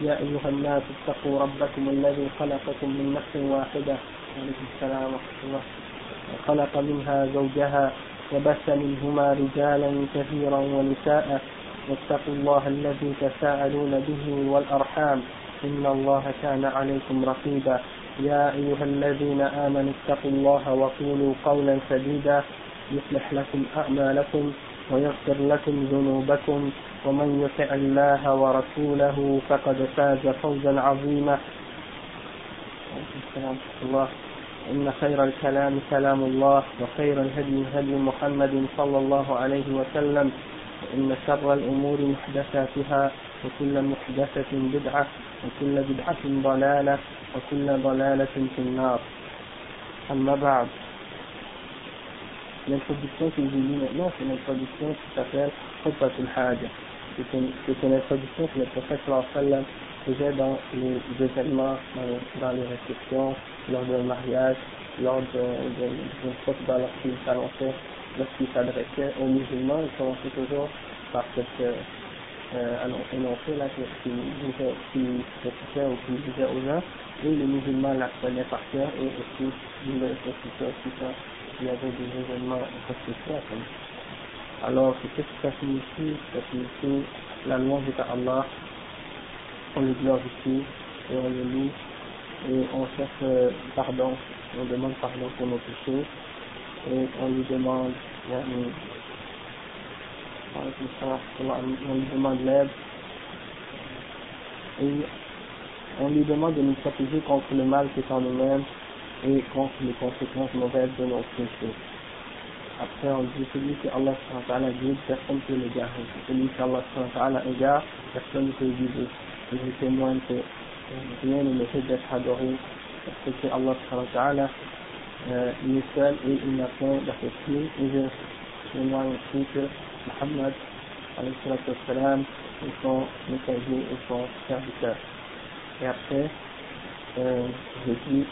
يا أيها الناس اتقوا ربكم الذي خلقكم من نفس واحدة. عليكم السلام ورحمة الله. وخلق منها زوجها وبث منهما رجالا كثيرا ونساء. واتقوا الله الذي تساءلون به والأرحام. إن الله كان عليكم رقيبا. يا أيها الذين آمنوا اتقوا الله وقولوا قولا سديدا. يصلح لكم أعمالكم. ويغفر لكم ذنوبكم ومن يطع الله ورسوله فقد فاز فوزا عظيما. الله إن خير الكلام كلام الله وخير الهدي هدي محمد صلى الله عليه وسلم وإن شر الأمور محدثاتها وكل محدثة بدعة وكل بدعة ضلالة وكل ضلالة في النار. أما بعد L'introduction que j'ai lue maintenant, c'est l'introduction qui s'appelle Khutbatul Haja. C'est une, une introduction que le prophète faisait dans les événements, dans, dans les réceptions, lors d'un mariage, lors d'une khutbah lorsqu'il s'annonçait, lorsqu'il s'adressait aux musulmans, il commençait toujours par cette euh, énoncé là qu'il disait, ou qu'il disait aux gens, et les musulmans l'apprenaient par cœur et aussi ils le récitaient aussi il y avait des événements spéciaux. Alors, qu'est-ce que ça signifie Ça signifie la louange est à Allah, on le glorifie et on le loue et on cherche pardon, on demande pardon pour nos péchés et on lui demande, on lui demande l'aide et on lui demande de nous protéger contre le mal qui est en nous-mêmes et contre les conséquences mauvaises de nos péchés. Après, on dit celui que Allah guide, personne ne peut l'égarer. Celui que Allah égare, personne ne peut guider. Et je témoigne que rien ne mérite d'être adoré parce que Allah euh, il est seul et il n'a point d'associé. Et je témoigne aussi que Muhammad salam, est son messager et son serviteur. Et après, euh, je dis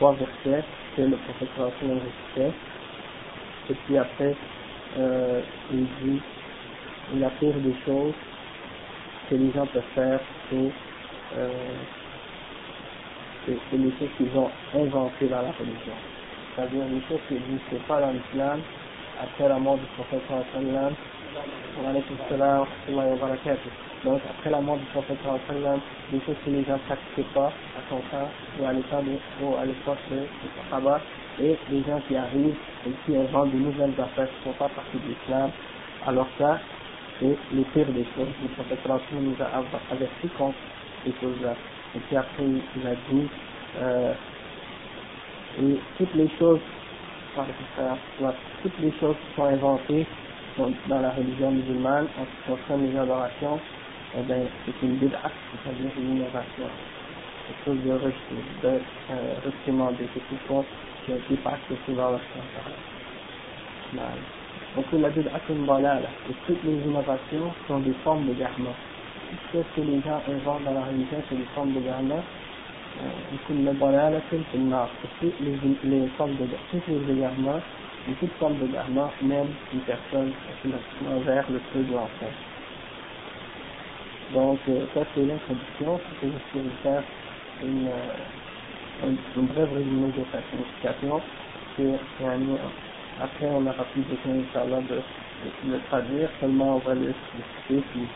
trois versets que le sallam récitait. Et puis après, euh, il dit la pire des choses que les gens peuvent faire, c'est euh, les choses qu'ils ont inventées dans la religion. C'est-à-dire les choses qui n'existaient pas dans l'islam après la mort du prophète sallam. Donc après la mort du prophète des choses que les gens ne pratiquaient pas à son temps ou à l'époque de, de Sahaba et les gens qui arrivent et qui inventent de nouvelles affaires qui ne font pas partie de l'islam. Alors ça, c'est les pires des choses. Le prophète nous a averti contre ces choses-là. Et puis après, il a dit, euh, et toutes les choses, toutes les choses qui sont inventées dans la religion musulmane en ce qui concerne les adorations, eh bien, c'est une bid'ah, c'est-à-dire une innovation. Quelque chose de, de euh, recommandé, quelque chose qui a été pas accepté par la Donc la bid'ah c'est une balala, et toutes les innovations sont des formes de garment. Tout ce que les gens inventent dans la religion, c'est des formes de garment. كل ضلالة في النار toutes les, les formes de tous les égarements et toute forme d'égarement même une personne envers le feu de l'enfer. donc euh, ça c'est l'introduction, c'est que je vais faire une, euh, une brève résumé de sa signification après on aura plus besoin Inch'Allah de, de le traduire, seulement on va le expliquer puis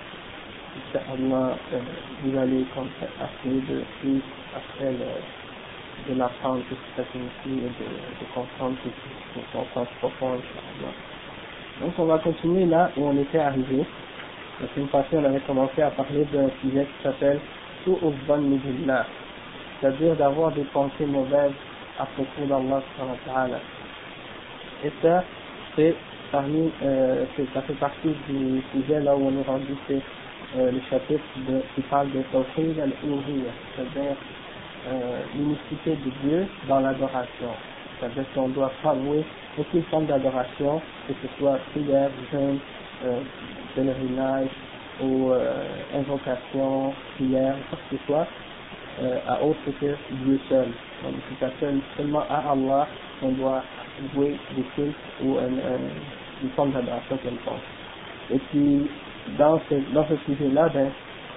Inch'Allah euh, vous allez comme essayer de suivre après le, de l'apprendre que ça signifie et de, de comprendre que son sens profond, Donc on va continuer là où on était arrivé. La semaine passée, on avait commencé à parler d'un sujet qui s'appelle Su'ubban Midillah, c'est-à-dire d'avoir des pensées mauvaises à propos d'Allah. Et ça, c'est parmi, euh, ça fait partie du sujet là où on est rendu, c'est le chapitre de, qui parle de Tawhid al-Uluhiyya, c'est-à-dire euh, l'unicité de Dieu dans l'adoration. C'est-à-dire qu'on doit pas aucune forme d'adoration, que ce soit prière, jeûne, euh, pèlerinage ou euh, invocation, prière, quoi que ce soit, euh, à autre que Dieu seul. Donc c'est seul, seulement à Allah qu'on doit jouer des cultes ou un, un, une forme d'adoration quelconque. Et puis, dans ce, dans ce sujet-là, ben,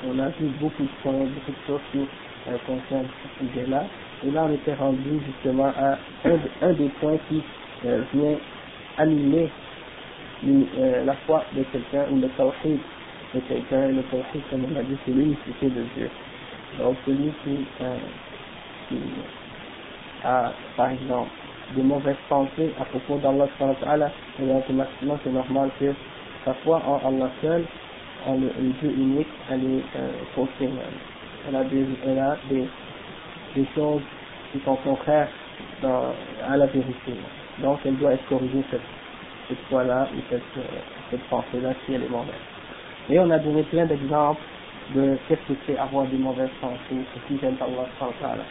on a vu beaucoup de points, beaucoup de choses qui euh, concernent ce sujet-là. Et là, on était rendu justement à un, des points qui euh, vient euh, la foi de quelqu'un ou le tawhid de quelqu'un. Le tawhid, comme on a dit, c'est l'unicité de Dieu. Donc, celui qui, euh, a, par exemple, de mauvaises pensées à propos d'Allah, et automatiquement, c'est normal que sa foi en Allah seul, en le, Dieu unique, elle est euh, faussée. Elle a des, elle a des, des choses qui sont contraires à la vérité. Donc, elle doit être corrigée cette, cette foi-là ou cette, euh, cette pensée-là si elle est mauvaise. Et on a donné plein d'exemples de qu'est-ce que c'est avoir des mauvaises pensées, ce qui gêne Allah.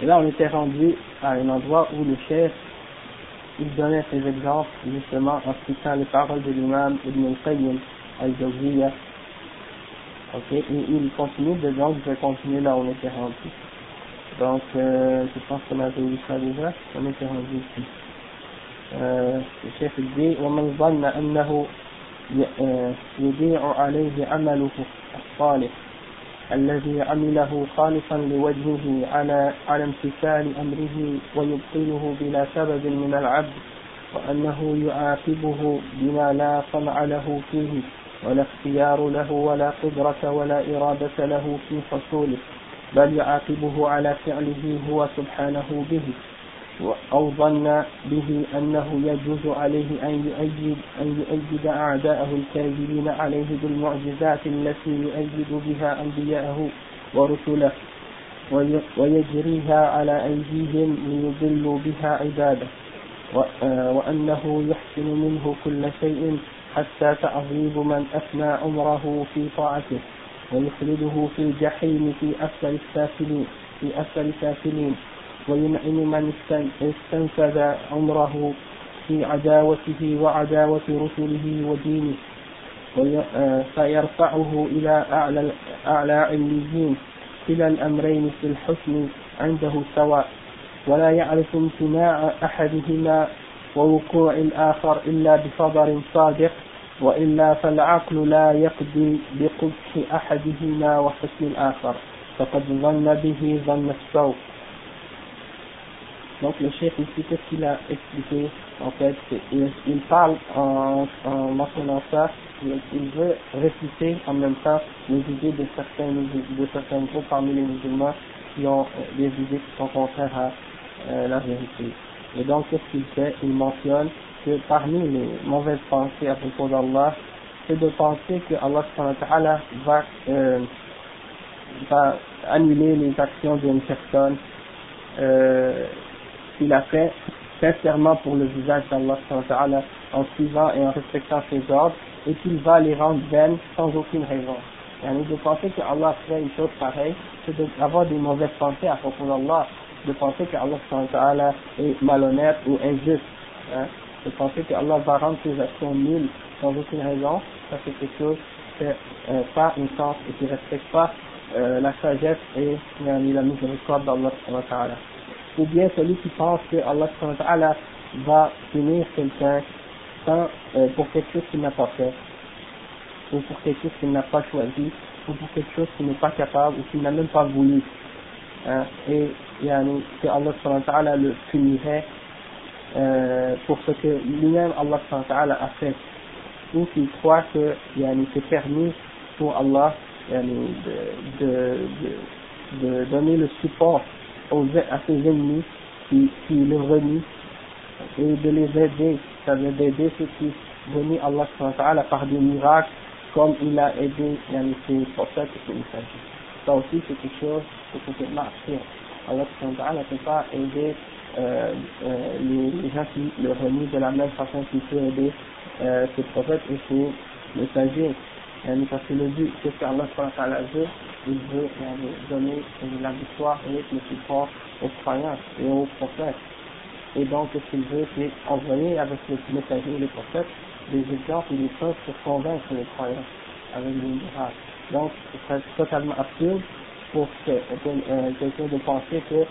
Et là, on était rendu à un endroit où le chef, il donnait ces exemples justement en citant les paroles de l'imam Ibn al-Qayyim al-Jawziyya. Ok, et il continue, de donc je vais continuer là où on était rendu. Donc, euh, je pense qu'on avait vu ça déjà, on était rendu ici. Chef il dit, ومن ظن أنه يضيع عليه عمله الصالح الذي عمله خالصا لوجهه على على امتثال أمره ويبطله بلا سبب من العبد وأنه يعاقبه بما لا صنع له فيه ولا اختيار له ولا قدرة ولا إرادة له في حصوله بل يعاقبه على فعله هو سبحانه به. أو ظن به أنه يجوز عليه أن يؤيد, أن يؤيد أعداءه الكاذبين عليه بالمعجزات التي يؤيد بها أنبياءه ورسله ويجريها على أيديهم ليضلوا بها عباده وأنه يحسن منه كل شيء حتى تعظيم من أثنى عمره في طاعته ويخلده في الجحيم في أسفل السافلين في أسفل السافلين. وينعم من استنفذ عمره في عداوته وعداوة رسله ودينه فيرفعه إلى أعلى أعلى عليين كلا الأمرين في الحسن عنده سواء. ولا يعرف امتناع أحدهما ووقوع الآخر إلا بصبر صادق وإلا فالعقل لا يقضي بقبح أحدهما وحسن الآخر. فقد ظن به ظن السوء. Donc le chef ici, qu'est-ce qu'il a expliqué? En fait, il, parle en, en mentionnant ça, il, il, veut réfuter en même temps les idées de certains, de certains groupes parmi les musulmans qui ont euh, des idées qui sont contraires à euh, la vérité. Et donc, qu'est-ce qu'il fait? Il mentionne que parmi les mauvaises pensées à propos d'Allah, c'est de penser que Allah va, euh, va annuler les actions d'une personne euh, qu'il a fait sincèrement pour le visage d'Allah en suivant et en respectant ses ordres et qu'il va les rendre vaines sans aucune raison. Et de penser que Allah ferait une chose pareille, c'est d'avoir des mauvaises pensées à propos d'Allah, de penser que Allah est malhonnête ou injuste, hein, de penser que Allah va rendre ses actions nulles sans aucune raison, ça c'est quelque chose qui euh, pas une sens et qui ne respecte pas euh, la sagesse et la miséricorde d'Allah ou bien celui qui pense que Allah va punir quelqu'un euh, pour quelque chose qu'il n'a pas fait, ou pour quelque chose qu'il n'a pas choisi, ou pour quelque chose qu'il n'est pas capable, ou qu'il n'a même pas voulu. Hein, et que Allah le punirait euh, pour ce que lui-même Allah a fait, ou qu'il croit que c'est permis pour Allah de, de, de donner le support aux, à ses ennemis qui, qui le renient et de les aider, ça veut dire d'aider ceux qui renient Allah par des miracles comme il a aidé ses prophètes et ses messagers. Ça aussi c'est quelque chose faut que marcher. Allah ne peut pas aider euh, euh, les, gens qui le renient de la même façon qu'il peut aider euh, ses prophètes et ses messagers. Parce que le but, c'est qu'Allah veut, il veut donner la victoire et le support aux croyants et aux prophètes. Et donc, ce qu'il veut, c'est envoyer avec les messagers et les prophètes des exemples et des choses pour convaincre les croyants avec les miracles. Donc, ce serait totalement absurde pour euh, quelqu'un de penser que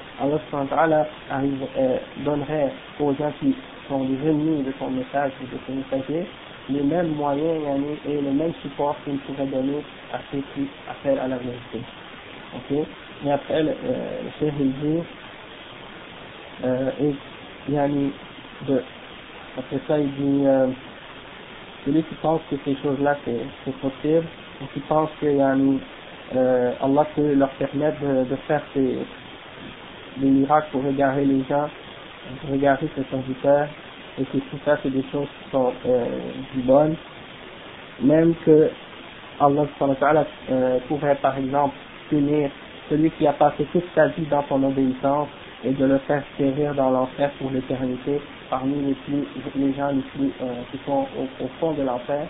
Allah euh, donnerait aux gens qui sont des ennemis de son message ou de son messager les mêmes moyens et le même support qu'il pourrait donner à ceux qui appellent à la vérité. Ok? Et après, le, euh, chef dit, euh, et, yani, de, après ça, il dit, euh, celui qui pense que ces choses-là c'est possible, ou qui pense que yani, euh, Allah peut leur permettre de, faire des, des miracles pour regarder les gens, pour regarder ses serviteurs, et que tout ça c'est des choses qui sont euh, bonnes, même que Allah euh, pourrait par exemple punir celui qui a passé toute sa vie dans son obéissance et de le faire périr dans l'enfer pour l'éternité parmi les plus les gens les plus euh, qui sont au, fond de l'enfer.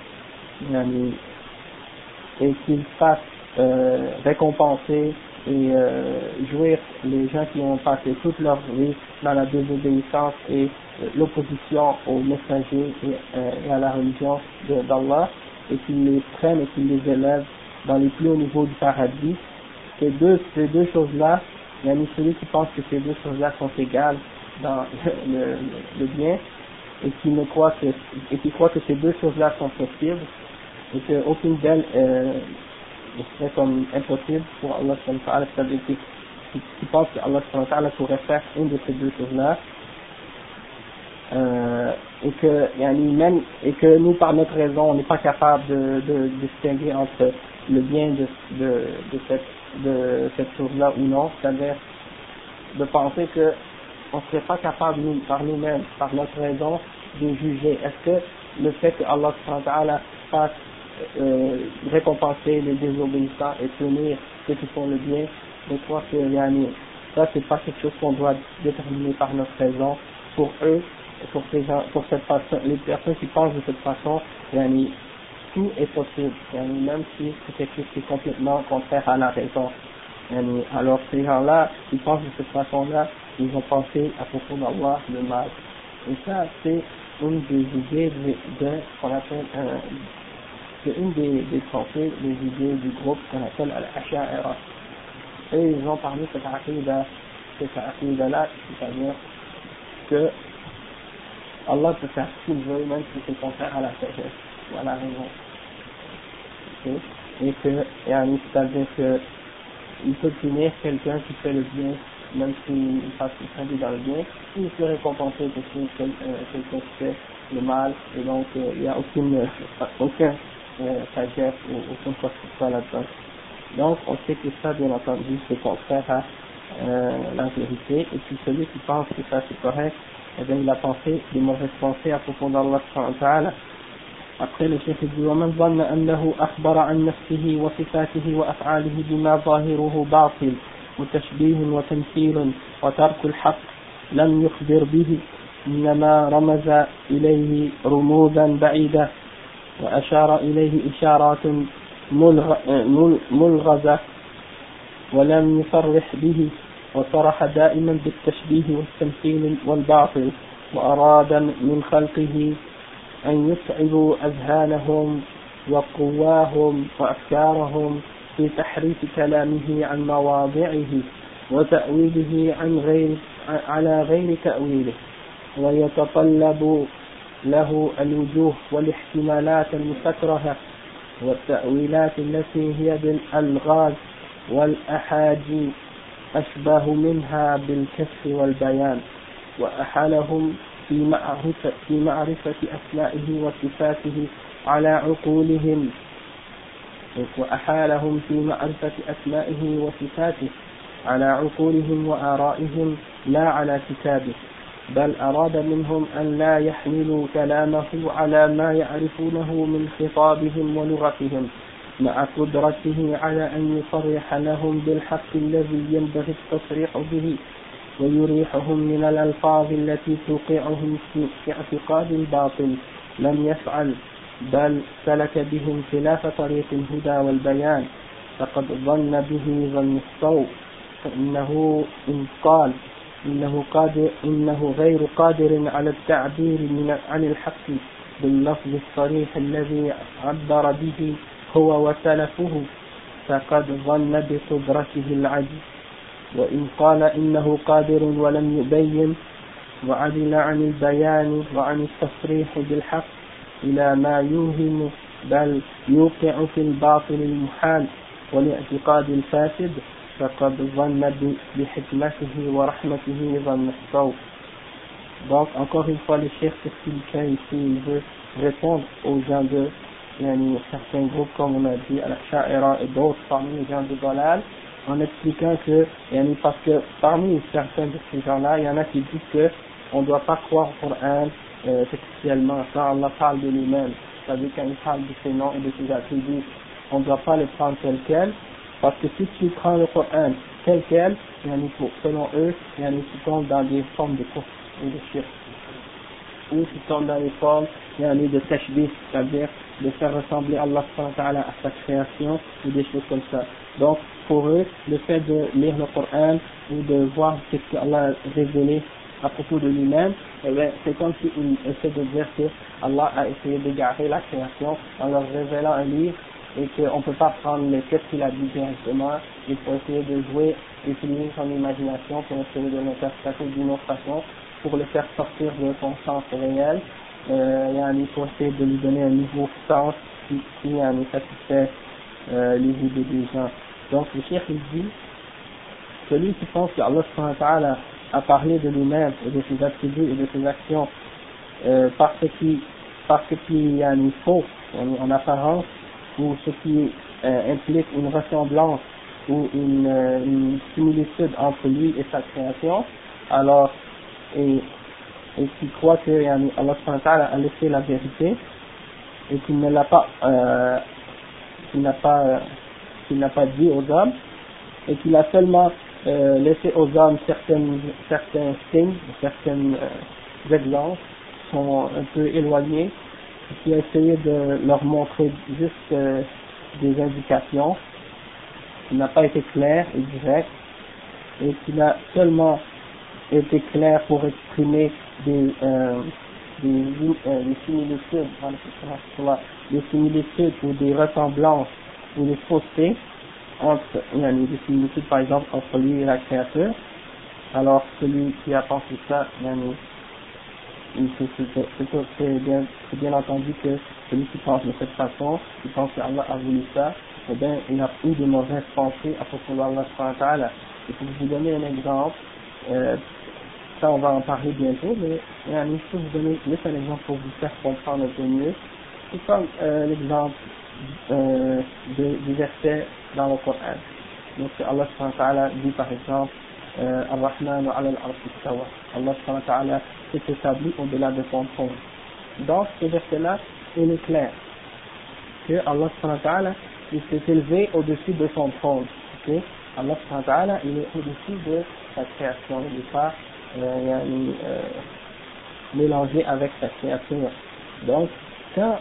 Et qu'il fasse euh, récompenser et euh, jouir les gens qui ont passé toute leur vie dans la désobéissance et euh, l'opposition aux messagers et, euh, et, à la religion d'Allah et qu'ils les prennent et qu'ils les élèvent dans les plus hauts niveaux du paradis. Ces deux, ces deux choses-là, il y a celui qui pense que ces deux choses-là sont égales dans le, bien et qui ne croit que et qui croit que ces deux choses-là sont possibles et qu'aucune d'elles euh, serait comme impossible pour Allah c'est-à-dire qui, qui, pense que Allah pourrait faire une de ces deux choses-là euh, et que même et que nous par notre raison on n'est pas capable de, de, distinguer entre le bien de, de, de cette de cette chose-là ou non, c'est-à-dire de penser que on serait pas capable nous, par nous-mêmes, par notre raison, de juger. Est-ce que le fait que Allah fasse euh, récompenser les désobéissants et punir ceux qui font le bien, je crois que yani, ça c'est pas quelque chose qu'on doit déterminer par notre raison. Pour eux, pour ces gens, pour cette façon, les personnes qui pensent de cette façon, yani, tout est possible, même si c'est quelque chose qui est complètement contraire à la raison. Alors ces gens-là, qui pensent de cette façon-là, ils ont pensé à propos d'Allah le mal. Et ça, c'est une des idées de, de ce qu'on appelle un, c'est une des, des pensées, des idées du groupe qu'on appelle Al-Asha'ira. Et ils ont de cette aqidah, cette aqidah-là, c'est-à-dire que Allah peut faire ce qu'il veut, même si c'est contraire à la sagesse ou à la raison. Et que, c'est-à-dire que il peut punir quelqu'un qui fait le bien, même s'il passe vie dans le bien, il peut récompenser quelqu'un qui fait le mal, et donc euh, il n'y a aucune, aucun euh, sagesse ou quoi que ce soit là-dedans. Donc on sait que ça, bien entendu, c'est contraire à euh, la vérité, et puis celui qui pense que ça c'est correct, eh bien il a pensé des mauvaises pensées à propos d'Allah après le chef dit ومن ظن أنه أخبر عن نفسه وصفاته وأفعاله بما ظاهره باطل وتشبيه وتمثيل وترك الحق لم يخبر به إنما رمز إليه رموزا بعيدة وأشار إليه إشارات ملغزة ولم يصرح به وصرح دائما بالتشبيه والتمثيل والباطل وأراد من خلقه أن يتعبوا أذهانهم وقواهم وأفكارهم في تحريف كلامه عن مواضعه وتأويله عن غير على غير تأويله ويتطلب له الوجوه والاحتمالات المستكرهة والتأويلات التي هي بالألغاز والأحاجي أشبه منها بالكشف والبيان وأحالهم في معرفة, في معرفة أسمائه وصفاته على عقولهم وأحالهم في معرفة أسمائه وصفاته على عقولهم وآرائهم لا على كتابه. بل أراد منهم أن لا يحملوا كلامه على ما يعرفونه من خطابهم ولغتهم مع قدرته على أن يصرح لهم بالحق الذي ينبغي التصريح به ويريحهم من الألفاظ التي توقعهم في اعتقاد الباطل لم يفعل بل سلك بهم خلاف طريق الهدى والبيان فقد ظن به ظن الصوت فإنه إن قال إنه قادر إنه غير قادر على التعبير من عن الحق باللفظ الصريح الذي عبر به هو وسلفه فقد ظن بقدرته العجز وإن قال إنه قادر ولم يبين وعدل عن البيان وعن التصريح بالحق إلى ما يوهم بل يوقع في الباطل المحال والاعتقاد الفاسد. فقد ظن بحكمته ورحمته ظن الصوت Donc, encore une fois, le chef expliquait ici, il veut répondre aux gens de yani, certains groupes, comme on a dit, à la Sha'ira et d'autres parmi les gens de Dalal, en expliquant que, yani, parce que parmi certains de ces gens-là, il y en a qui disent que on ne doit pas croire au Coran euh, textuellement, quand Allah parle de lui-même, c'est-à-dire quand il parle de ses noms et de ses attributs, on ne doit pas le prendre tel quel, parce que si tu prends le Coran tel quel, selon eux, tu tombes dans des formes de course ou de shirk. Ou tu tombes dans les formes de tashbih, c'est-à-dire de faire ressembler Allah à sa création ou des choses comme ça. Donc, pour eux, le fait de lire le Coran ou de voir ce qu'Allah a révélé à propos de lui-même, eh c'est comme s'il essaie de dire que Allah a essayé d'égarer la création en leur révélant un livre et qu'on ne peut pas prendre les textes qu'il a dit directement, il faut essayer de jouer, utiliser son imagination pour essayer de l'interpréter d'une autre façon, pour le faire sortir de son sens réel, euh, il faut essayer de lui donner un nouveau sens qui, qui satisfait euh, les idées des gens. Donc le chef il celui qui pense qu'Allah a parlé de lui-même et de ses attributs et de ses actions euh, parce qu'il parce qu'il y a une faux en apparence ou ce qui euh, implique une ressemblance ou une, euh, une, similitude entre lui et sa création, alors, et, qui croit que Allah a laissé la vérité et qu'il ne l'a pas, euh, n'a pas, euh, qu'il n'a pas dit aux hommes et qu'il a seulement euh, laissé aux hommes certaines, certains signes, certains euh, exemples sont un peu éloignés qui a essayé de leur montrer juste euh, des indications, qui n'a pas été clair et direct, et qui n'a seulement été clair pour exprimer des, euh, euh, des similitudes, des similitudes ou des ressemblances ou des faussetés entre, il des similitudes par exemple entre lui et la créature, alors celui qui a pensé ça, il y a c'est bien, bien entendu que celui qui pense de cette façon, qui pense qu'Allah a voulu ça, eh bien, il a eu de mauvaises pensées à propos d'Allah Et pour vous donner un exemple, euh, ça on va en parler bientôt, mais je peux vous donner juste un exemple pour vous faire comprendre un peu mieux. C'est comme euh, l'exemple euh, du verset dans le Coran. Donc Allah dit par exemple, Ar-Rahman ala al Allah s'est établi au-delà de son trône. Donc, ce verset-là, il est clair que Allah il s'est élevé au-dessus de son trône. Okay? Allah il est au-dessus de sa création, il n'est pas euh, euh, mélangé avec sa créature. Donc, quand,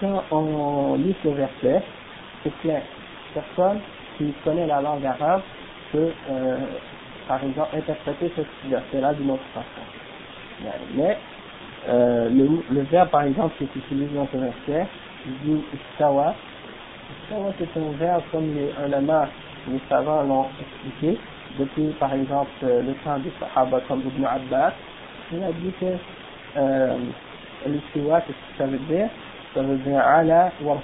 quand on lit ce verset, c'est clair. Personne qui connaît la langue arabe peut, euh, par exemple, interpréter ce verset-là d'une autre façon. Mais euh, le, le verbe par exemple qui est utilisé dans ce verset, dit istawa. Istawa c'est un verbe comme les les savants l'ont expliqué, depuis par exemple le temps des sahaba comme Ibn Abbas. Il a dit que euh, l'istiwa, qu'est-ce que ça veut dire Ça veut dire ala wa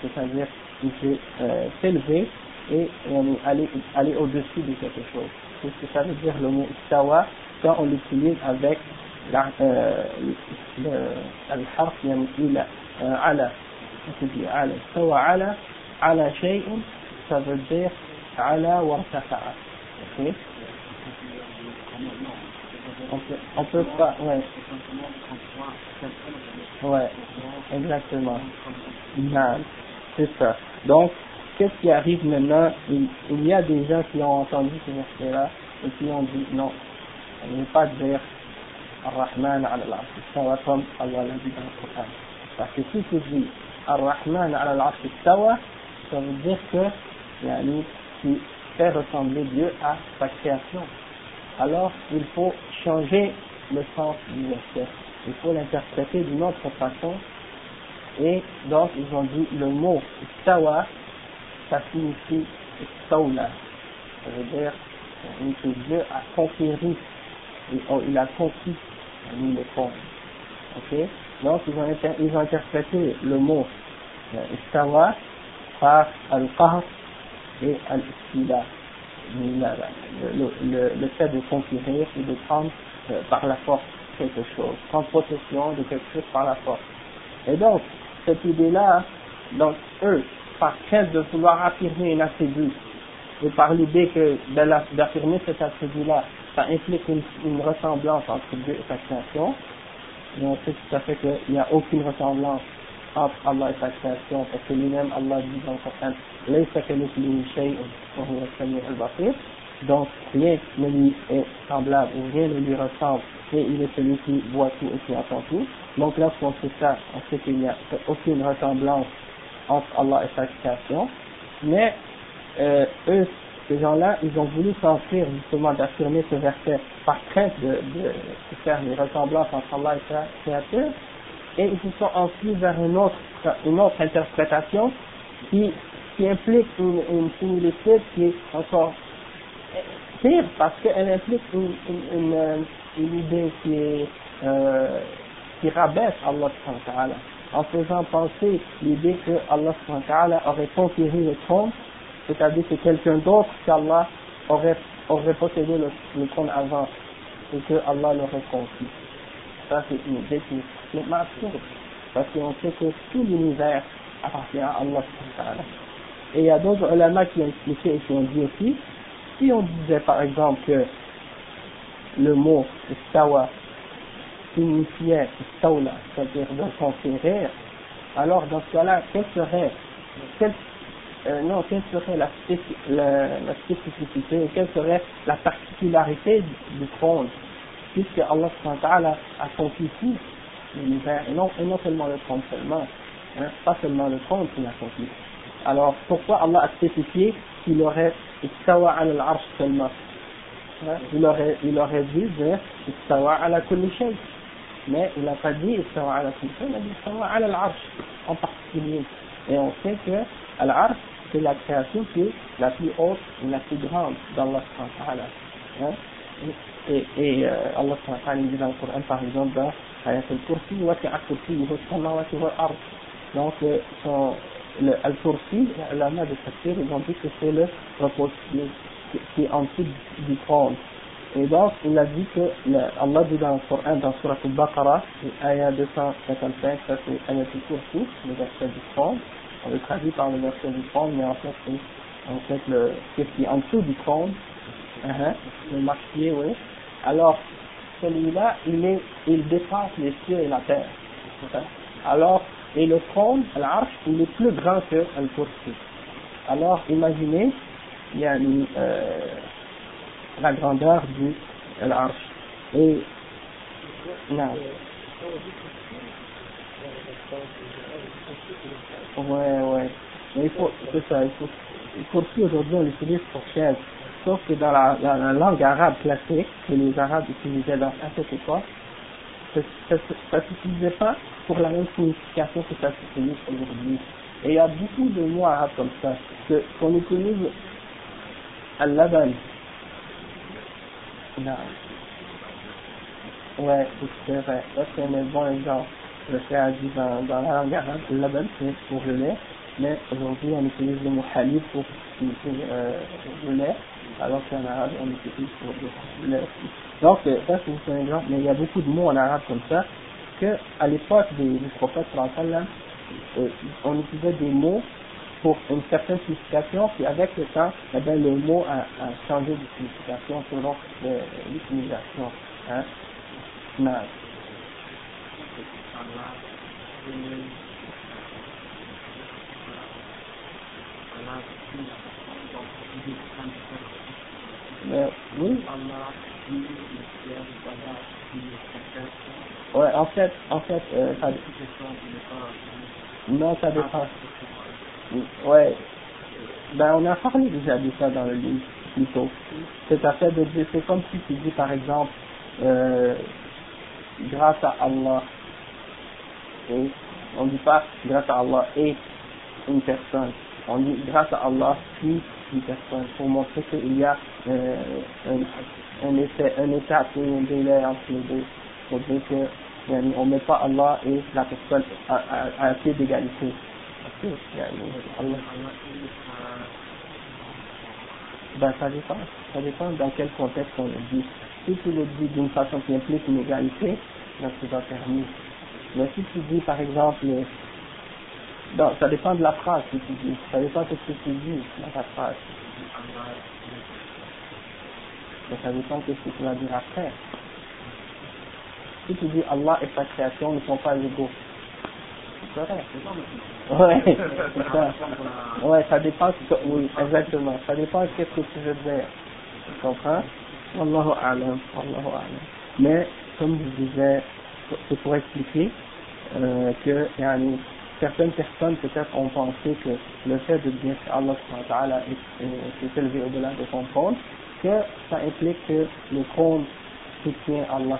c'est-à-dire il s'est euh, s'élever et euh, aller, aller au-dessus de quelque chose. C'est ce que ça veut dire le mot istawa quand on l'utilise avec الحرف يعني إلى على على على على على شيء ça veut dire على وارتفع ok on peut, on peut pas ouais ouais exactement non c'est ça donc qu'est-ce qui arrive maintenant? Il, il y a des gens qui ont entendu ce verset là et qui ont dit non on ne veut pas dire Ar-Rahman al-Arsh, comme Allah l'a dit dans le Coran. Parce que si tu dis Ar-Rahman al arsh ça veut dire que yani, tu fais ressembler Dieu à sa création. Alors, il faut changer le sens du verset. Il faut l'interpréter d'une autre façon. Et donc, ils ont dit le mot istawa, ça signifie istawla. Ça veut dire que Dieu a conquéri, il a conquis le fond. Ok? Donc, ils ont, interprété le mot euh, istawa par al-qahr et al-istila. Le, le, le, fait de conquérir et de prendre euh, par la force quelque chose, prendre possession de quelque chose par la force. Et donc, cette idée-là, donc eux, par crainte de vouloir affirmer une attribut, et par l'idée que d'affirmer cet attribut-là, ça implique une, ressemblance entre Dieu et sa création, mais on sait tout à fait qu'il n'y a aucune ressemblance entre Allah et sa création, parce que lui-même, Allah dit dans le Coran, donc rien ne lui est semblable ou rien ne lui ressemble et il est celui qui voit tout et qui entend tout. Donc lorsqu'on sait ça, on sait qu'il n'y a aucune ressemblance entre Allah et sa création. Mais euh, eux, ces gens-là, ils ont voulu s'enfuir justement d'affirmer ce verset par crainte de, de, faire des ressemblances entre Allah et sa créature. Et ils se sont enfuis vers une autre, une autre interprétation qui, implique une, une similitude qui est encore pire parce qu'elle implique une, une, une, une, idée qui euh, qui rabaisse Allah en faisant penser l'idée que Allah aurait conquéré le trône, c'est-à-dire que quelqu'un d'autre qu'Allah aurait, aurait possédé le, le trône avant et que Allah l'aurait conquis. Ça c'est une idée qui est absurde parce qu'on sait que tout l'univers appartient à Allah et il y a d'autres ulama qui ont expliqué et qui ont dit aussi si on disait par exemple que le mot istawa signifiait istawla, c'est-à-dire de conquérir, alors dans ce cas-là, quelle serait, quelle, euh, non, quelle serait la, la, la, spécificité, quelle serait la particularité du trône, puisque Allah a conquis l'univers, et non, et non seulement le trône seulement, hein, pas seulement le trône qu'il a conquis. Alors pourquoi Allah a spécifié qu'il aurait istawa al arsh seulement? Il aurait, il aurait dû dire istawa mais il n'a pas dit il a dit istawa ala l'arsh en particulier et on sait que al-arsh c'est la création qui est la plus haute et la plus grande d'Allah hein? et, euh, dit dans le Coran par exemple dans al-Kursi donc euh, le Al-Kursi, l'ama de Tafsir, ils dit que c'est le repos qui est en dessous du trône. Et donc, il a dit que Allah dit dans le Coran, dans Surah Al-Baqarah, ayat 255, ça c'est ayat al-Kursi, le verset du trône. On le traduit par le verset du trône, mais en fait, c'est en fait le, ce qui est en dessous du trône, uh -huh, le marquier, oui. Alors, celui-là, il, est, il dépasse les cieux et la terre. Alors, et le trône, l'arche, il est plus grand que le kursi. Alors, imaginez, il y a une, euh, la grandeur du l'arche. Et, non. Ouais, ouais. Mais il faut, c'est ça, il faut, le kursi aujourd'hui on l'utilise pour chaise. Sauf que dans la, la, la, langue arabe classique, que les arabes utilisaient dans, à cette époque, ça ne s'utilisait pas pour la même signification que ça s'utilise aujourd'hui. Et il y a beaucoup de mots arabes comme ça, qu'on utilise al-laban. Non. Ouais, c'est vrai. Ça, c'est un bon exemple. Le frère dit dans, dans la langue arabe, al-laban, c'est pour le lait. Mais aujourd'hui, on utilise le mot halib pour euh, le lait, alors qu'en arabe, on utilise pour le lait. Donc, euh, ça, c'est un exemple, mais il y a beaucoup de mots en arabe comme ça, à l'époque du, du prophète euh, on utilisait des mots pour une certaine signification, puis avec le temps, eh bien, le mot a, a changé de signification selon l'utilisation. Hein. Mais, oui. Ouais, en fait, en fait, euh, ça, non, ça dépend. Ouais. Ben, on a parlé déjà de ça dans le livre, plutôt. C'est à fait de dire, c'est comme si tu dis, par exemple, euh, grâce à Allah, et on ne dit pas grâce à Allah et une personne. On dit grâce à Allah puis une personne pour montrer qu'il y a euh, un, un, effet, un état un délai entre les deux. Pour dire que on ne met pas Allah et la personne à, à, à pied d'égalité. Ben, ça dépend. Ça dépend dans quel contexte on le dit. Si tu le dis d'une façon qui implique une égalité, là c'est pas permis. Mais si tu dis par exemple, non, ça dépend de la phrase que tu dis, ça dépend de ce que tu dis dans ta phrase. Mais ça dépend de ce que tu vas dire après. Si tu dis Allah et sa création ne sont pas égaux, c'est correct. Ouais, ça. Ouais, ça dépend, oui, exactement. Ça dépend de ce que tu veux dire. Tu comprends? Wallahu a'lam, Wallahu a'lam. Mais, comme je disais, c'est pour expliquer euh, que yani, certaines personnes peut-être ont pensé que le fait de dire Allah est élevé au-delà de son trône, que ça implique que le trône soutient Allah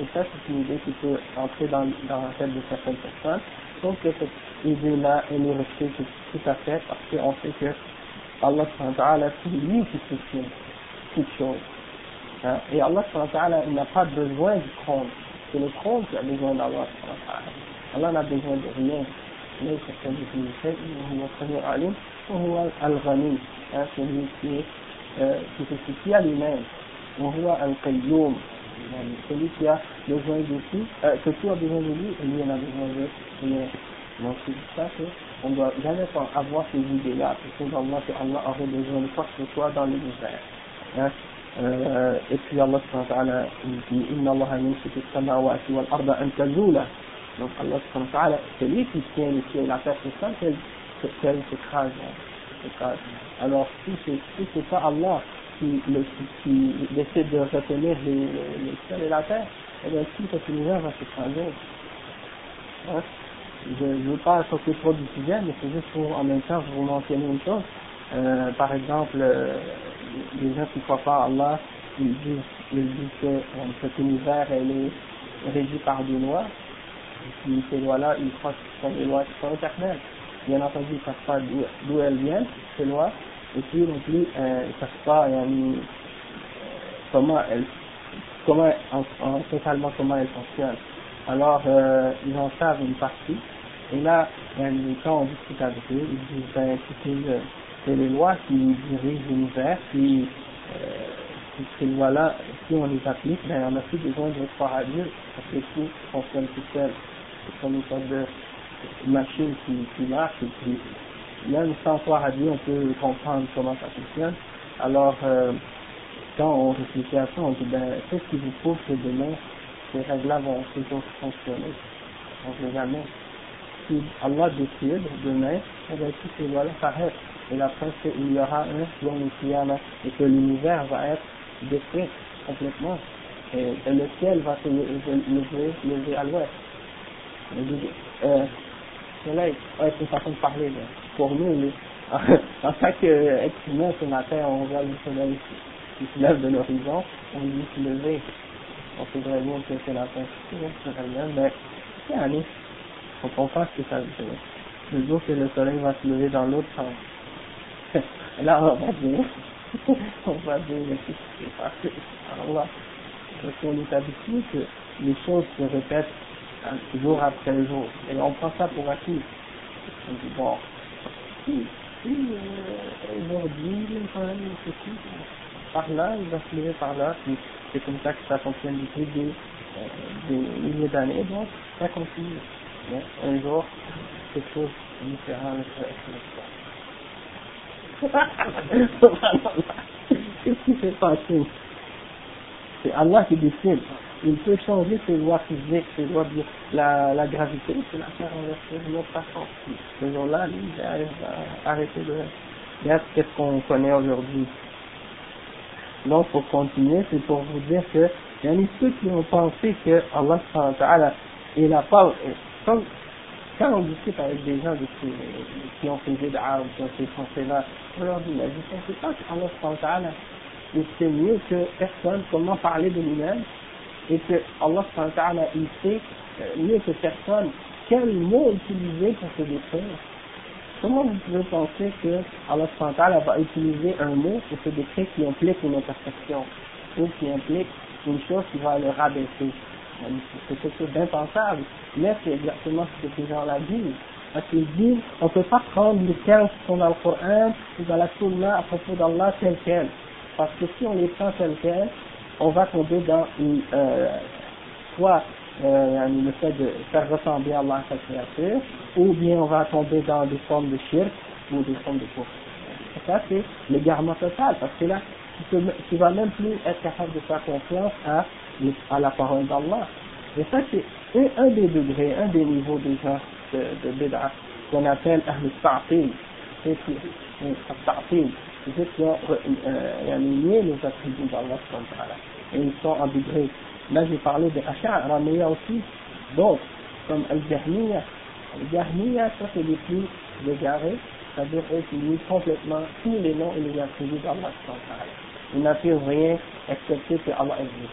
et ça c'est une idée qui peut entrer dans, dans la tête de certaines personnes, sauf que cette idée-là est rejetée tout à fait parce qu'on sait que Allah c'est lui qui soutient toute chose. Hein? Et Allah n'a pas besoin du trône c'est le trône qui a besoin d'Allah. Allah n'a besoin de rien. ليس كمثله شيء وهو السميع العليم وهو الغني celui qui est euh, qui se suffit à lui-même وهو القيوم يعني celui qui a besoin de tout euh, que tout a besoin de lui lui en a besoin de rien. Donc c'est pour ça qu'on ne doit jamais avoir ces idées là parce que Allah que Allah aurait besoin de quoi que ce soit dans l'univers. Hein? Euh, et puis Allah subhanahu wa ta'ala dit Inna Allah yumsiku samawati wal arda an tazula. Donc Allah subhanahu wa c'est lui qui tient les cieux et la terre c'est ça qu'elle s'écrase alors si c'est si c'est pas Allah qui, le, qui décide de retenir les, les cieux et la terre eh bien tout cet univers va s'écraser hein? je ne veux pas sauter trop du sujet mais c'est juste pour en même temps vous mentionner une chose euh, par exemple, euh, les gens qui ne croient pas à Allah, ils disent, disent que euh, cet univers est régi par des lois, et puis ces lois-là, ils croient que ce sont des lois qui sont éternelles. Bien entendu, ils ne savent pas d'où elles viennent, ces lois, et puis non plus, euh, ils ne savent pas euh, comment elles, comment, en, en, totalement comment elles fonctionnent. Alors, euh, ils en savent une partie, et là, quand on discute avec eux, ils disent, ben, écoutez, c'est les lois qui dirigent l'univers, qui, euh, ces lois-là, si on les applique, ben, on n'a plus besoin de croire à Dieu, parce que tout fonctionne tout seul. C'est comme une sorte de machine qui, qui marche, puis, même sans croire à Dieu, on peut comprendre comment ça fonctionne. Alors, euh, quand on réfléchit à ça, on dit, ben, qu'est-ce qui vous prouve que demain, ces règles-là vont toujours fonctionner? On ne jamais. Si Allah décide demain, eh bien, toutes ces lois-là s'arrêtent et la preuve qu'il y aura un long et que l'univers va être détruit complètement et, le ciel va se lever, à l'ouest. Euh, c'est une façon de parler. Pour nous, en tant qu'être humain ce matin, on voit le soleil qui se lève de l'horizon, on dit se lever. On sait vraiment que c'est la fin. C'est rien, mais c'est année. On comprend ce que ça veut dire. Le jour que le soleil va se lever dans l'autre sens. Là, on va dire, on va dire ce qui s'est passé? Allah. Parce qu'on est habitué que les choses se répètent jour après jour. Et on prend ça pour acquis. On dit, bon, si, aujourd'hui, ceci, par là, il va se lever par là, c'est comme ça que ça fonctionne depuis des, euh, milliers d'années, donc ça continue. Un jour, quelque chose de différent. Qu'est-ce qui s'est passé? C'est Allah qui décide. Il peut changer ses lois physiques, ses lois de la, la gravité, c'est la faire inverser d'une autre façon. Ce jour-là, il arrive arrêter de... Regarde qu'est-ce qu'on connaît aujourd'hui. donc pour continuer, c'est pour vous dire que il y a ceux qui ont pensé que Allah il n'a pas, quand, quand on discute avec des gens qui, ont fait des ou qui ont fait français là, on leur dit, mais vous ne pensez pas qu'Allah il sait mieux que personne comment parler de lui-même? Et que Allah il sait euh, mieux que personne quel mot utiliser pour se décrire. Comment vous pouvez penser que Allah va utiliser un mot pour se décrire qui implique une imperfection ou qui implique une chose qui va le rabaisser? C'est quelque chose d'impensable, mais c'est exactement ce que ces gens-là disent. Parce qu'ils disent, on ne peut pas prendre les termes qui sont dans le Coran ou dans la Sunna à propos d'Allah tel quel. Parce que si on les prend tel quel, on va tomber dans une, euh, soit euh, le fait de faire ressembler Allah à sa créature, ou bien on va tomber dans des formes de shirk ou des formes de pauvreté. Ça, c'est l'égarement total, parce que là, tu, ne vas même plus être capable de faire confiance à, à la parole d'Allah. Et ça, c'est un, des degrés, un des niveaux des gens de, de qu'on appelle Ahl Qui ont euh, nié les attributs d'Allah. Et ils sont en Là, j'ai parlé de Ash'ara, mais il y a aussi d'autres, comme Al-Jahmiya. Al-Jahmiya, ça c'est les plus égarés, c'est-à-dire eux qui nient complètement tous les noms et les attributs d'Allah. Ils n'affirment rien excepté que Allah existe.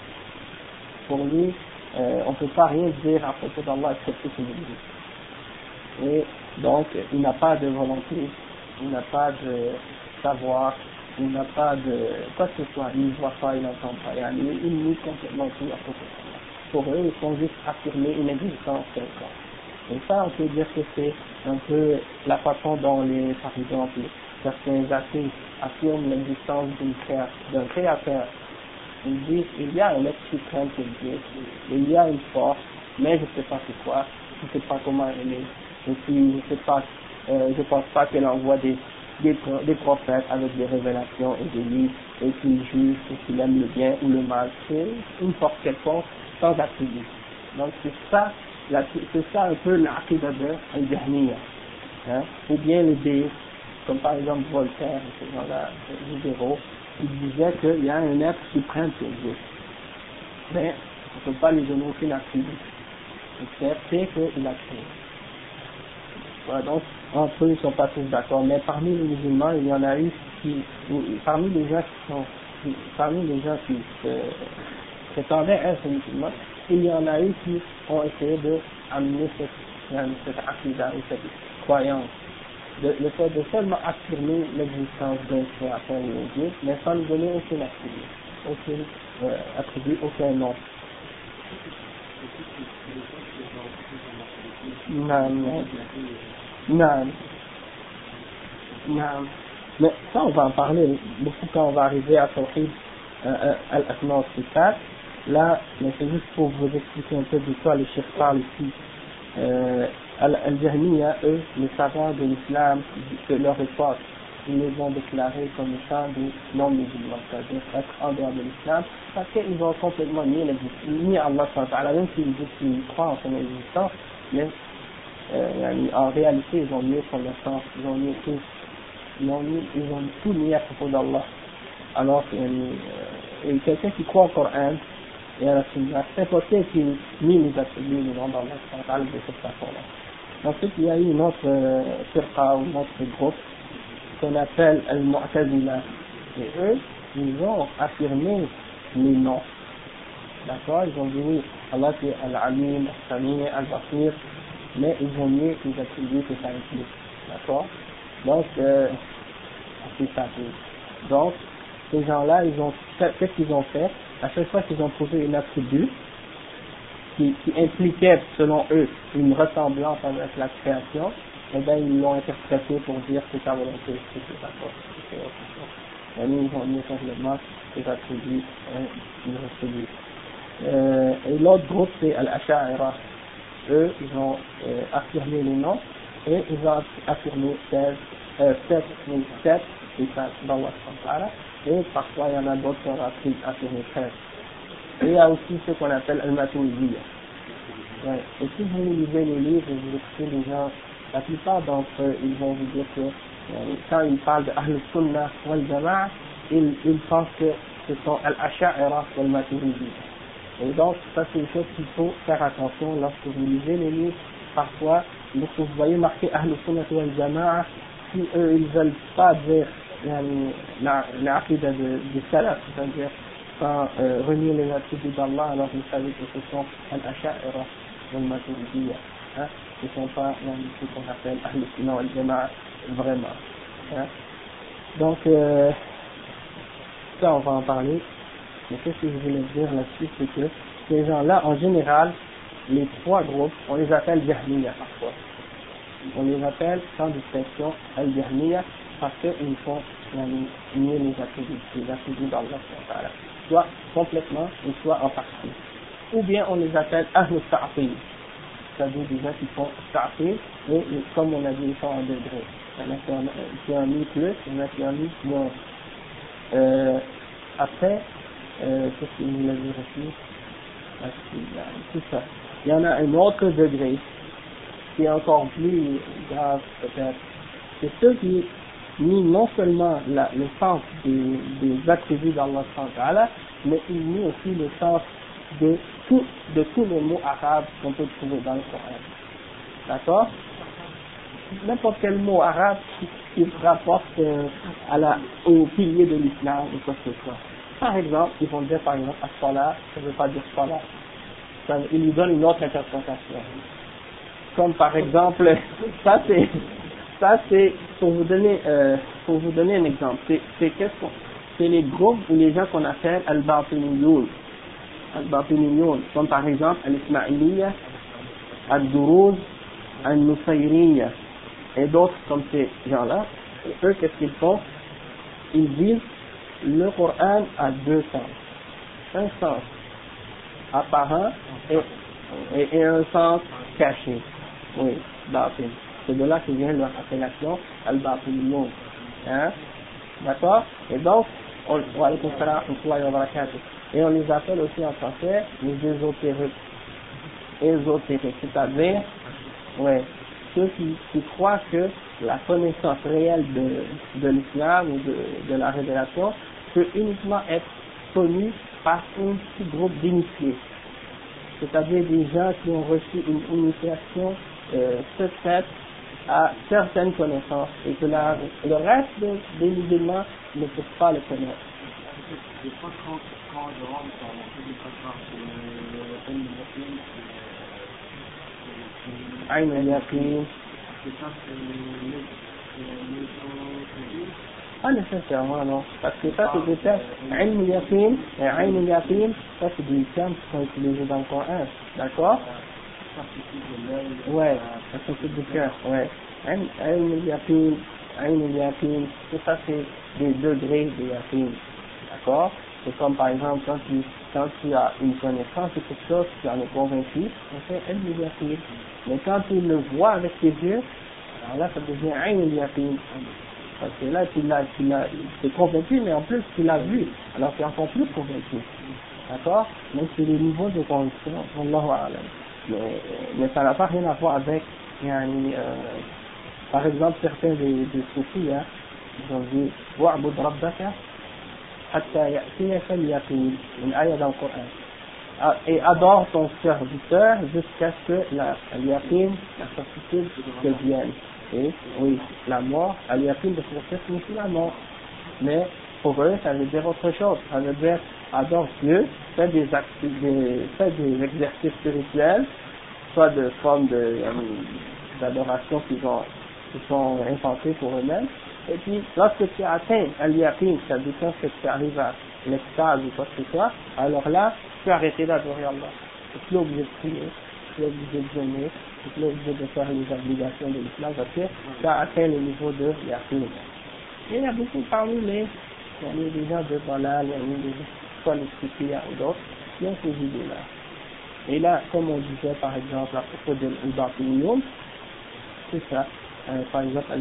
Pour lui, euh, on ne peut pas rien dire à propos d'Allah excepté qu'il existe. Et donc, il n'a pas de volonté, il n'a pas de savoir, il n'a pas de quoi que ce soit, il ne voit pas, il n'entend pas, il, nie complètement tout à propos Pour eux, ils font juste affirmer une existence quelconque. Et ça, on peut dire que c'est un peu la façon dont les, par exemple, certains athées affirment l'existence d'un créateur. Ils disent, il y a un être suprême qui existe, il y a une force, mais je ne sais pas c'est quoi, je ne sais pas comment elle est, et puis je ne sais pas, euh, je pense pas qu'elle envoie des des, prophètes avec des révélations et des livres et qui jugent et qui aiment le bien ou le mal. C'est une force quelconque sans attribut. Donc c'est ça, c'est ça un peu l'aqidah de al hein? Ou bien les déistes, comme par exemple Voltaire, ces gens-là, libéraux, qui disaient qu'il y a un être suprême qui existe. Mais on ne peut pas lui donner aucun attribut. C'est qu'il a créé. Donc, entre eux, ils ne sont pas tous d'accord. Mais parmi les musulmans, il y en a eu qui, parmi les gens qui sont, parmi les gens qui se prétendaient être musulmans, il y en a eu qui ont essayé de amener cette, cette ou cette croyance. le fait de seulement affirmer l'existence d'un créateur ou Dieu, mais sans lui donner aucun attribut, aucun euh, attribut, aucun nom. Non, non. Non. Non. Mais ça, on va en parler beaucoup quand on va arriver à Tawhid euh, euh, al-Asma al Là, mais c'est juste pour vous expliquer un peu de quoi les chefs parlent ici. Euh, Al-Jahmiya, eux, les savants de l'islam de leur époque, ils les ont déclarés comme étant des non-musulmans, c'est-à-dire être en dehors de l'islam, parce qu'ils ont complètement nié ni Allah, même s'ils disent qu'ils croient en son existence, euh, en réalité, ils ont nié son naissance, ils ont nié tout, ils ont, nié, ils ont tout nié à propos d'Allah. Alors, euh, quelqu'un qui croit au Coran et à la Sunna, c'est possible qu'il nie les attributs du nom d'Allah de cette façon-là. Ensuite, il y a eu une autre euh, firqa ou un autre groupe qu'on appelle Al-Mu'tazila. Et eux, ils ont affirmé les noms. D'accord? Ils ont dit oui, Allah c'est Al-Alim, Al-Sami, Al-Basir, mais ils ont mieux les attributs que ça implique. D'accord? Donc, euh, c'est ça. Donc, ces gens-là, ils ont qu'est-ce qu'ils ont fait? À chaque fois qu'ils ont trouvé une attribut qui, impliquait, selon eux, une ressemblance avec la création, eh bien, ils l'ont interprété pour dire que sa volonté, c'est ça. Et nous, ils ont mis complètement ces attributs, hein, une attributs. Euh, et l'autre groupe, c'est Al-Asha'ira eux, ils ont euh, affirmé les noms et ils ont affirmé 16, euh, 7, 7 et d'Allah et parfois il y en a d'autres qui ont affirmé 13. Et il y a aussi ce qu'on appelle Al-Maturidiyya. Et si vous lisez les livres vous écoutez les gens, la plupart d'entre eux, ils vont vous dire que euh, quand ils parlent de Ahl Sunnah wal Jama'a, ils, pensent que ce sont Al-Asha'ira et Al-Maturidi. Et donc, ça c'est une chose qu'il faut faire attention lorsque vous lisez les livres. Parfois, lorsque vous voyez marqué Ahl Sunnah wal Jama'a, si eux ils veulent pas dire l'aqida du salaf, c'est-à-dire sans euh, renier les attributs d'Allah, alors vous savez que ce sont Al-Asha'ira Al-Maturidiyya. Hein, ce ne sont pas ce qu'on appelle Ahl Sunnah wal Jama'a vraiment. Hein. Donc, euh, ça on va en parler. Mais qu'est-ce que je voulais dire là-dessus, c'est que ces gens-là, en général, les trois groupes, on les appelle Jahmiya parfois. On les appelle sans distinction Al-Jahmiya parce qu'ils font nier les attributs, les attributs d'Allah, soit complètement ou soit en partie. Ou bien on les appelle Ahl Ta'fil, c'est-à-dire des gens qui font Ta'fil, et comme on a dit, ils sont en degré. Il y en a qui ont mis plus, il y en a qui ont mis moins. Euh, après, euh, ici Tout ça. Il y en a un autre degré qui est encore plus grave peut-être. C'est ceux qui nient non seulement le sens des, des attributs d'Allah, mais ils nient aussi le sens de, tous les mots arabes qu'on peut trouver dans le Coran. D'accord? N'importe quel mot arabe qui, se rapporte euh, au pilier de l'islam ou quoi que ce soit. Par exemple, ils vont dire par exemple, As-Salah, ça ne veut pas dire Salah. Ça, ils lui donnent une autre interprétation. Comme par exemple, ça c'est, ça c'est, pour vous donner, euh, pour vous donner un exemple, c'est, qu'est-ce qu'on, c'est les groupes ou les gens qu'on appelle Al-Batiniyoun. Al-Batiniyoun, comme par exemple Al-Ismailiyya, Al-Duruz, Al-Nusayriya, et d'autres comme ces gens-là. Eux, qu'est-ce qu'ils font? Ils disent le Coran a deux sens. Un sens apparent et, un sens caché. Oui, batin. C'est de là que vient leur appellation al-batiniyun. Hein? D'accord? Et donc, on, et on les appelle aussi en français les ésotériques. Ésotériques, c'est-à-dire, ouais, ceux qui croient que la connaissance réelle de, l'islam ou de, la révélation peut uniquement être connu par un petit groupe d'initiés, c'est-à-dire des gens qui ont reçu une initiation euh, secrète à certaines connaissances et que la, le reste des musulmans ne peuvent pas le connaître. Que ça, c'est des termes. Ilm yaqin et Ayn yaqin, ça, c'est des termes. D'accord? Ouais, ça, c'est du cœur. Ouais. Ayn yaqin, tout ça, c'est des degrés de yaqin. D'accord? C'est comme par exemple quand tu, quand tu as une connaissance de quelque chose, tu en es convaincu, ça fait un Mais quand tu le vois avec tes yeux, alors là ça devient un milliardine. Parce que là tu l'as, tu l'as, t'es convaincu, mais en plus tu l'as vu, alors tu es encore plus convaincu. D'accord? Donc c'est le niveau de conviction, mais, mais ça n'a pas rien à voir avec, euh, par exemple, certains des, des soufis, hein, ils ont dit, « Wa'bud rabbaka » une ayah dans le. Ah, et adore ton serviteur jusqu'à ce que la, la certitude devienne et oui, la mort, al yaqin de ce signifie la mort. Mais pour eux, ça veut dire autre chose. Ça veut dire adore Dieu, fais des, des, fais des exercices spirituels, soit de formes d'adoration qui, qui sont inventées pour eux-mêmes. Et puis, lorsque tu atteins al yaqin, ça veut dire que tu arrives à l'extase ou quoi que ce soit, alors là, tu peux arrêter d'adorer Allah. Tu n'es plus obligé de prier, tu es obligé de donner, tu es obligé de faire les obligations de l'islam parce que tu as atteint le niveau de Yaqin. Et il y a beaucoup parmi les, il y a des gens de Balal, il y a des Sufiyas ou d'autres, qui ont ces idées-là. Et là, comme on disait par exemple à propos de l'Ibaqiniyoun, c'est ça, euh, par exemple à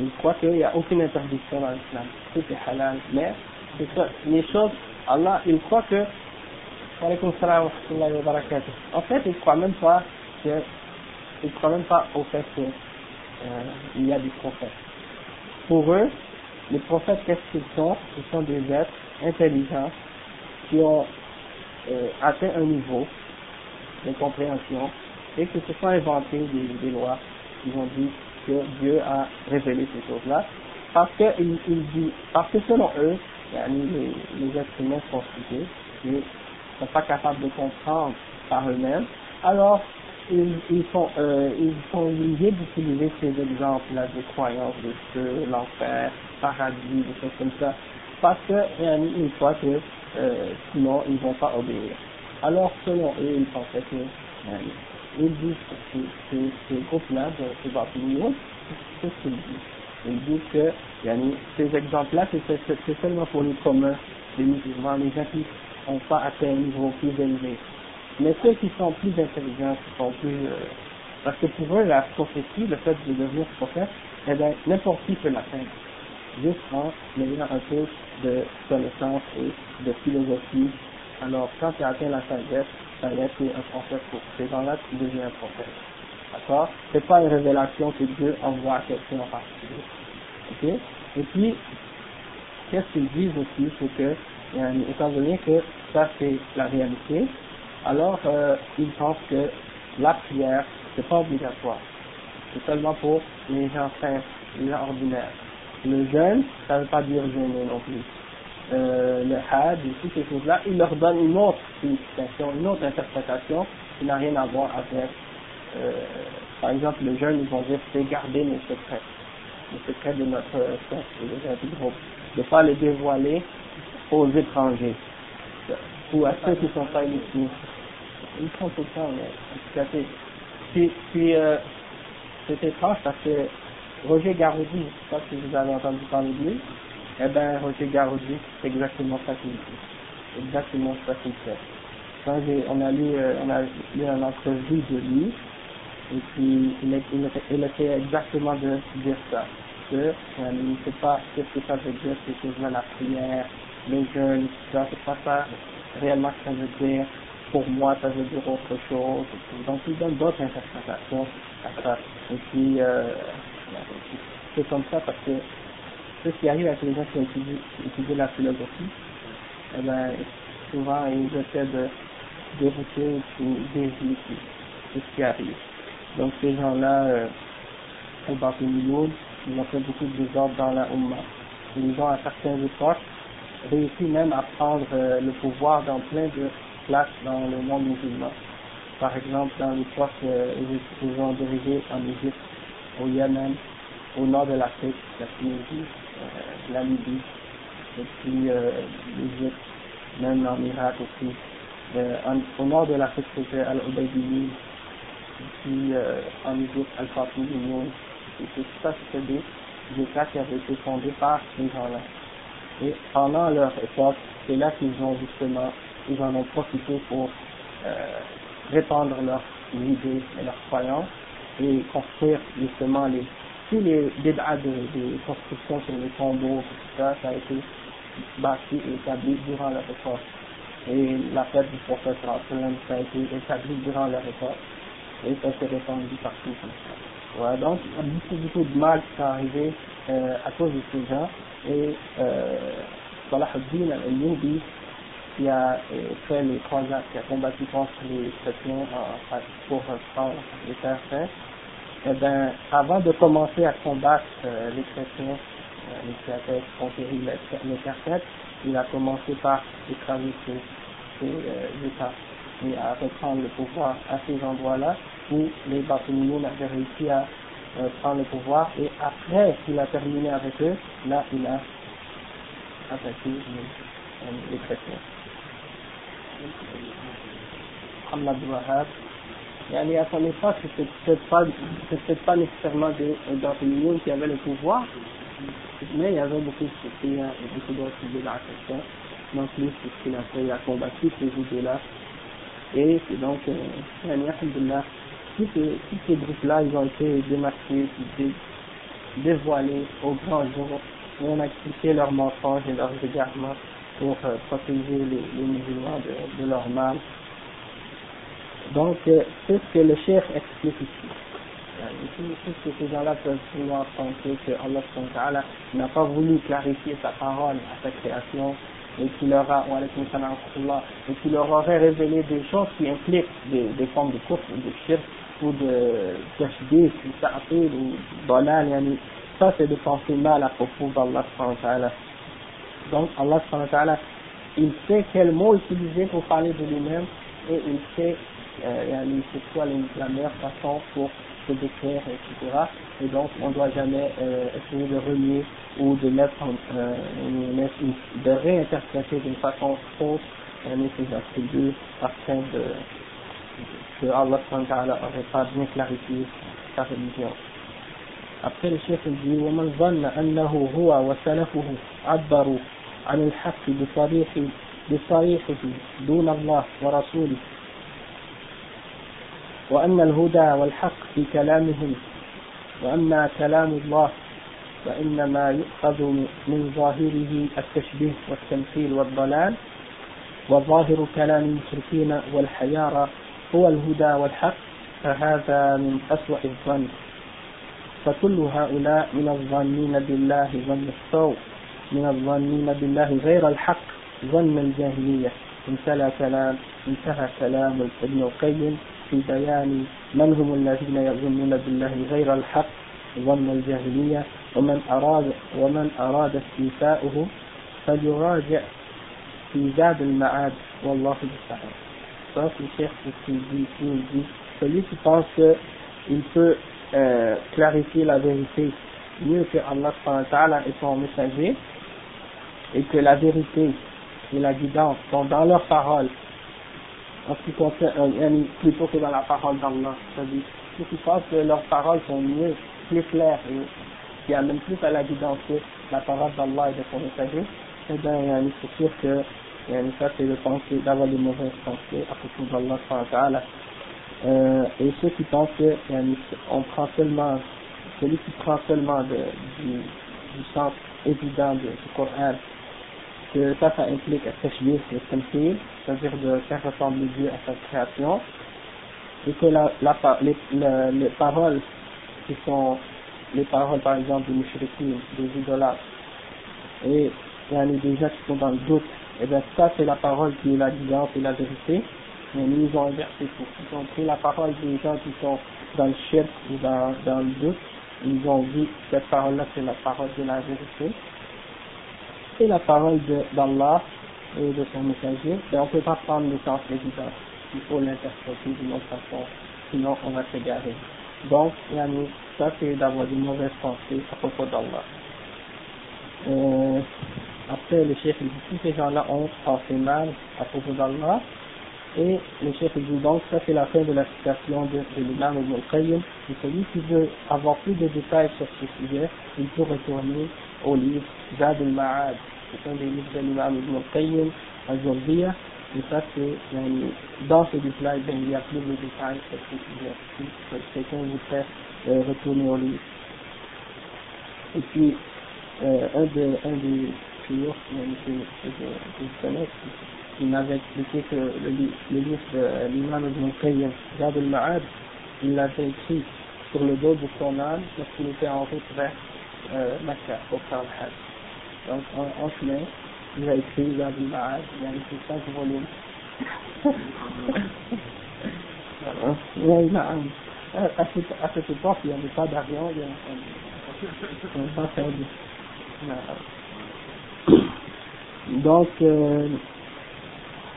ils croient qu'il n'y a aucune interdiction dans l'islam, tout est halal, mais les choses, Allah, il croit que en fait, ils ne croient même pas que, ils croient même pas au fait qu'il euh, y a des prophètes. Pour eux, les prophètes, qu'est-ce qu'ils sont? Ils sont des êtres intelligents qui ont euh, atteint un niveau de compréhension et qui se sont inventés des, lois. Ils ont dit que Dieu a révélé ces choses-là. Parce que, parce que selon eux, les, êtres humains sont stupides ne sont pas capables de comprendre par eux-mêmes, alors ils, ils, sont, euh, ils sont obligés d'utiliser ces exemples-là de croyances, de feu, l'enfer, paradis, des choses comme ça, parce que une fois que euh, sinon ils vont pas obéir. Alors selon eux, ils pensaient que ils disent que ces, ces groupes-là de bâtiments, c'est ce qu'ils disent. Ils disent que ces exemples-là, c'est seulement pour les communs, les musulmans, les gens qui n'ont pas atteint un niveau plus élevé. Mais ceux qui sont plus intelligents, qui sont plus... Euh, parce que pour eux, la prophétie, le fait de devenir prophète, eh bien, n'importe qui peut l'atteindre. Juste en ayant un peu de connaissance et de philosophie. Alors, quand tu atteins la sagesse, ça y est, tu es un prophète pour ces gens-là, tu deviens un prophète. D'accord? C'est pas une révélation que Dieu envoie à quelqu'un en particulier. Ok? Et puis, qu'est-ce qu'ils disent aussi C'est que, euh, étant donné que ça c'est la réalité, alors euh, ils pensent que la prière, c'est pas obligatoire. C'est seulement pour les gens simples, les gens ordinaires. Le jeûne, ça ne veut pas dire jeûner non plus. Euh, le had et toutes ces choses-là, ils leur donnent une autre signification, une autre interprétation qui n'a rien à voir avec, euh, par exemple, le jeûne, ils vont dire c'est garder nos secrets, les secrets de notre secte, de notre groupe, de ne pas les dévoiler aux étrangers ou à ceux qui ne sont pas initiés ils font tout ça, mais Puis, puis euh, c'est étrange parce que Roger Garoudi, je ne sais pas si vous avez entendu parler de lui, eh bien Roger Garoudi, c'est exactement ça qu'il fait. Exactement ça qu'il fait. Quand on a lu, euh, on a lu une entrevue de lui, et puis il, il, il essayait exactement de dire ça. Que euh, ne sait pas ce que ça veut dire, ces choses-là, la prière, les jeunes, tout ça, c'est pas ça réellement ce que ça veut dire pour moi, ça veut dire autre chose. Donc, il donne d'autres interprétations à ça. Et puis, euh, c'est comme ça parce que ce qui arrive avec les gens qui étudient, la philosophie, eh ben, souvent, ils essaient de dérouter ou dévier c'est ce qui arrive. Donc, ces gens-là, euh, au Baptiste ils ont fait beaucoup de désordre dans la Ummah. Ils ont, à certaines époques, réussi même à prendre euh, le pouvoir dans plein de place dans le monde musulman. Par exemple, dans l'époque euh, où ils ont dirigé en Égypte, au Yémen, au nord de l'Afrique, la Tunisie, la Libye, et puis euh, l'Égypte, même en Irak aussi. Euh, au nord de l'Afrique, c'était Al-Ubaydiyyi, et puis euh, en Égypte, Al-Fatimiyyi, et tout ça, c'était des États qui avaient été fondés par ces gens-là. Et pendant leur époque, c'est là qu'ils ont justement ils en ont profité pour euh, répandre leurs idées et leurs croyances et construire justement les tous les débats de, construction sur les tombeaux, tout ça, ça a été bâti et établi durant leur époque. Et la fête du prophète ça a été établi durant leur époque et ça s'est répandu partout comme ça. Voilà, donc beaucoup, beaucoup de mal qui sont arrivés euh, à cause de ces gens et euh, Salah al-Din al-Nubi qui a fait les croisades, qui a combattu contre les chrétiens pour prendre les terres eh bien, avant de commencer à combattre euh, les chrétiens, euh, qui avaient conquéri les, saintes, il a commencé par écraser ces, euh, États et à reprendre le pouvoir à ces endroits-là où les bâtiments avaient réussi à prendre le pouvoir. Et après qu'il a terminé avec eux, là il a attaqué les, les chrétiens. Wahab. Et à son époque, c'était peut-être pas, pas nécessairement d'enseignants qui avaient le pouvoir, mais il y avait beaucoup de soutiens et beaucoup d'autres idées dans la Donc lui, c'est ce qu'il a fait, a combattu ces idées-là. Et c'est donc, euh, tous ces, groupes-là, ils ont été démasqués, dévoilés au grand jour, et on a expliqué leurs mensonges et leurs égarements pour euh, protéger les, musulmans de, leur mal. Donc, euh, c'est ce que le chef explique ici. tout ce que ces gens-là peuvent pouvoir penser que Allah n'a pas voulu clarifier sa parole à sa création et qu'il leur et qu'il leur aurait révélé des choses qui impliquent des, formes de course ou de shirk ou de tashbih ou ta'atil ou yani, ça c'est de penser mal à propos d'Allah donc Allah il sait quel mot utiliser pour parler de lui-même et il sait euh, c'est quoi la meilleure façon pour se décrire, etc. Et donc, on ne doit jamais euh, essayer de relier ou de mettre, euh, de réinterpréter d'une façon fausse euh, ces attributs afin de, que Allah n'aurait pas bien clarifié sa religion. Après le chef il dit ومن ظن أنه هو وسلفه عبروا عن الحق بصريح بصريحه دون الله ورسوله وأن الهدى والحق في كلامهم وأما كلام الله فإنما يؤخذ من ظاهره التشبيه والتمثيل والضلال وظاهر كلام المشركين والحيارى هو الهدى والحق فهذا من أسوأ الظن. فكل هؤلاء من الظنين بالله ظن السوء من الظنين بالله غير الحق ظن الجاهلية. انتهى كلام انتهى كلام ابن القيم في بيان من هم الذين يظنون بالله غير الحق ظن الجاهلية ومن أراد ومن أراد استيفاؤه فليراجع في زاد المعاد والله المستعان. Ça, c'est cher ce qu'il dit, il dit. Celui qui pense qu'il peut euh, clarifier la vérité mieux que Allah et son messager, et que la vérité et la guidance sont dans leurs paroles en ce qui concerne, plutôt que dans la parole d'Allah. C'est-à-dire, ceux qui pensent que leurs paroles sont mieux, plus claires et qui amènent plus à la guidance que la parole d'Allah et de son messager, eh bien, c'est sûr que ça c'est de penser, d'avoir des mauvaises pensées à propos d'Allah euh, et ceux qui pensent que on prend seulement, celui qui prend seulement du, du sens évident du Coran que ça, ça implique tashbih et tamthil, c'est-à-dire de faire ressembler Dieu à sa création, et que les, les, paroles qui sont les paroles par exemple des mushrikin, des idolâtres, et il y a des gens qui sont dans le doute, et bien ça c'est la parole qui est la guidance et la vérité, mais ils ont inversé tout. Ils ont pris la parole des gens qui sont dans le shirk ou dans, dans le doute, ils ont dit cette parole-là c'est la parole de la vérité, et la parole d'Allah et de son messager, et on ne peut pas prendre le sens évident. Il faut l'interpréter d'une autre façon, sinon on va s'égarer. Donc, ça c'est d'avoir des mauvaises pensées à propos d'Allah. Euh, après, le chef dit tous ces gens-là ont pensé mal à propos d'Allah. Et le chef dit donc, ça c'est la fin de la citation de, de l'imam Ibn Qayyim. Et celui qui veut avoir plus de détails sur ce sujet, il peut retourner au livre Zad al-Ma'ad, c'est un des livres de l'imam Ibn Qayyim, al-Jawziyah, et ça c'est, dans ce livre-là, il y a plus de détails sur ce sujet, si quelqu'un voudrait euh, retourner au livre. Et puis, euh, un, de, un des clients que, que, je connais, il m'avait expliqué que le, le livre de l'imam Ibn Qayyim, Zad al-Ma'ad, il l'avait écrit sur le dos de son âme lorsqu'il était en route vers euh, pour faire le Hajj. Donc en, en chemin, il a écrit dans du Ma'ad, il a écrit 5 volumes. voilà. à, à, cette, à cette époque, il n'y avait pas d'avion, il n'y avait pas perdu. Donc, euh,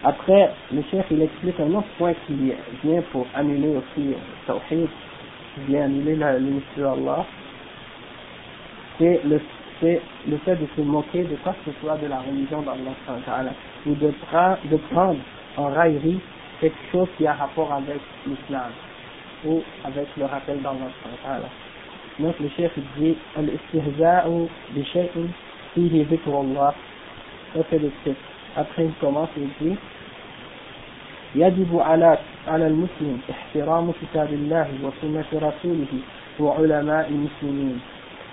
après, le chef, il explique un autre point qui vient pour annuler aussi le Tawhid, qui vient annuler la d'Allah c'est le, le fait de se moquer de quoi que ce soit de la religion d'Allah ou de, de prendre en raillerie quelque chose qui a rapport avec l'islam ou avec le rappel d'Allah donc le chef dit al-istihza'u bi shay'in fihi dhikrullah ça c'est le titre après il commence il dit يجب على على المسلم احترام كتاب الله وسنة رسوله وعلماء المسلمين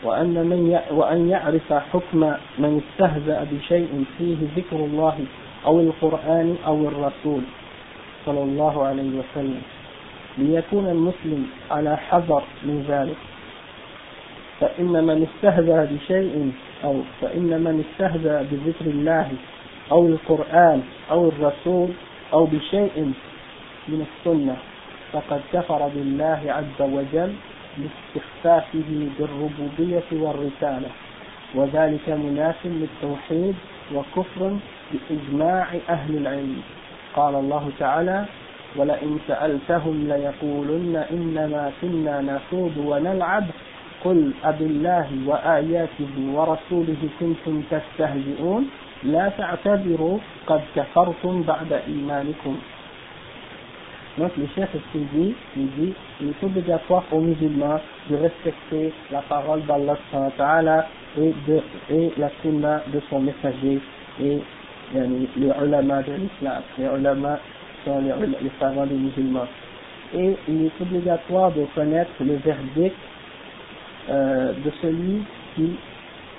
وأن, من وأن يعرف حكم من استهزأ بشيء فيه ذكر الله أو القرآن أو الرسول صلى الله عليه وسلم. ليكون المسلم على حذر من ذلك. فإن من استهزأ بشيء أو فإن من استهزأ بذكر الله أو القرآن أو الرسول أو بشيء من السنة فقد كفر بالله عز وجل لاستخفافه بالربوبية والرسالة وذلك مناف للتوحيد وكفر بإجماع أهل العلم. قال الله تعالى ولئن سألتهم ليقولن إنما كنا نخوض ونلعب قل أبالله وآياته ورسوله كنتم تستهزئون لا تعتبروا قد كفرتم بعد إيمانكم. Donc le chef ce qu'il dit, il dit, il est obligatoire aux musulmans de respecter la parole d'Allah et, de, et la sunna de son messager et les ulama de l'islam. Les ulama sont les, les des musulmans. Et il est obligatoire de connaître le verdict euh, de celui qui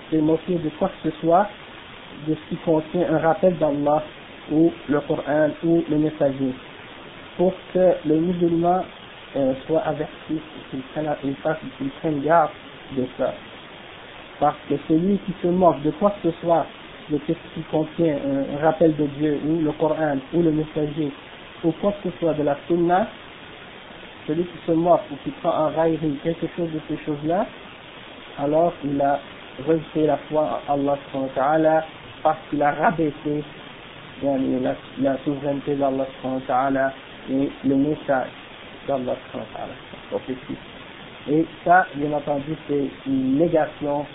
s'est moqué de quoi que ce soit, de ce qui contient un rappel d'Allah ou le Coran ou le messager, pour que le musulman euh, soit averti, qu'il prenne, garde de ça. Parce que celui qui se moque de quoi que ce soit, de ce qui contient un, rappel de Dieu, ou le Coran, ou le messager, ou quoi que ce soit de la sunna, celui qui se moque ou qui prend en raillerie quelque chose de ces choses-là, alors il a rejeté la foi en Allah parce qu'il a rabaissé la, la souveraineté d'Allah et le message d'Allah et ça, bien entendu, c'est une négation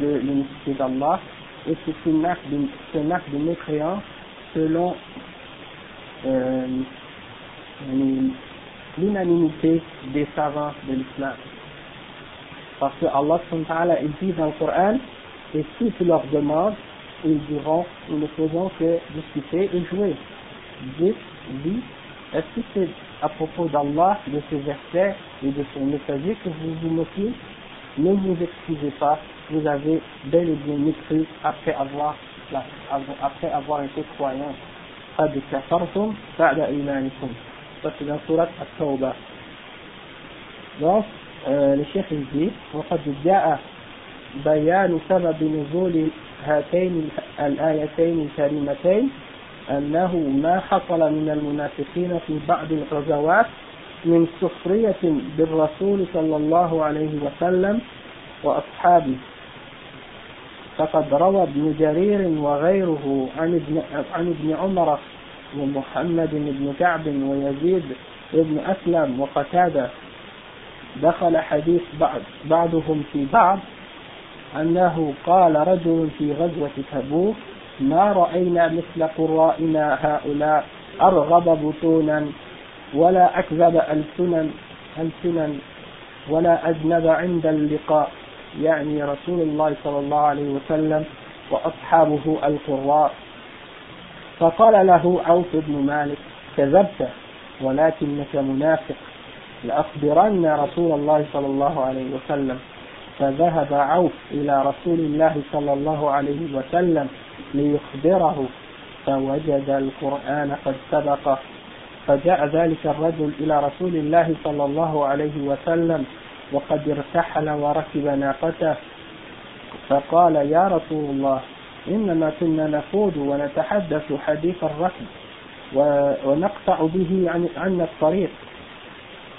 de l'unicité d'Allah et c'est un acte de, acte de mécréance selon euh, l'unanimité des savants de l'islam. Parce que Allah il dit dans le Coran, et si tu leur demandes, ils diront, nous ne faisons que discuter et jouer. Dites, dit, est-ce que c'est à propos d'Allah, de ses versets et de son messager que vous vous moquez Ne vous excusez pas, vous avez bel et bien mécru après avoir, après avoir été croyant. قد كفرتم بعد إيمانكم ça c'est dans surat At-Tawbah donc euh, le chef il dit وقد جاء بيان سبب نزول هاتين الآيتين الكريمتين أنه ما حصل من المنافقين في بعض الغزوات من سخرية بالرسول صلى الله عليه وسلم وأصحابه. فقد روى ابن جرير وغيره عن ابن, عن ابن عمر ومحمد بن كعب ويزيد بن أسلم وقتادة. دخل حديث بعض بعضهم في بعض أنه قال رجل في غزوة تبوك ما رأينا مثل قرائنا هؤلاء أرغب بطونا ولا أكذب ألسنا ألسنا ولا أجنب عند اللقاء. يعني رسول الله صلى الله عليه وسلم وأصحابه القراء. فقال له عوف بن مالك كذبت ولكنك منافق. لأخبرن رسول الله صلى الله عليه وسلم. فذهب عوف إلى رسول الله صلى الله عليه وسلم ليخبره. فوجد القرآن قد سبق. فجاء ذلك الرجل إلى رسول الله صلى الله عليه وسلم وقد ارتحل وركب ناقته. فقال يا رسول الله إنما كنا نخوض ونتحدث حديث الركب ونقطع به عن, عن الطريق.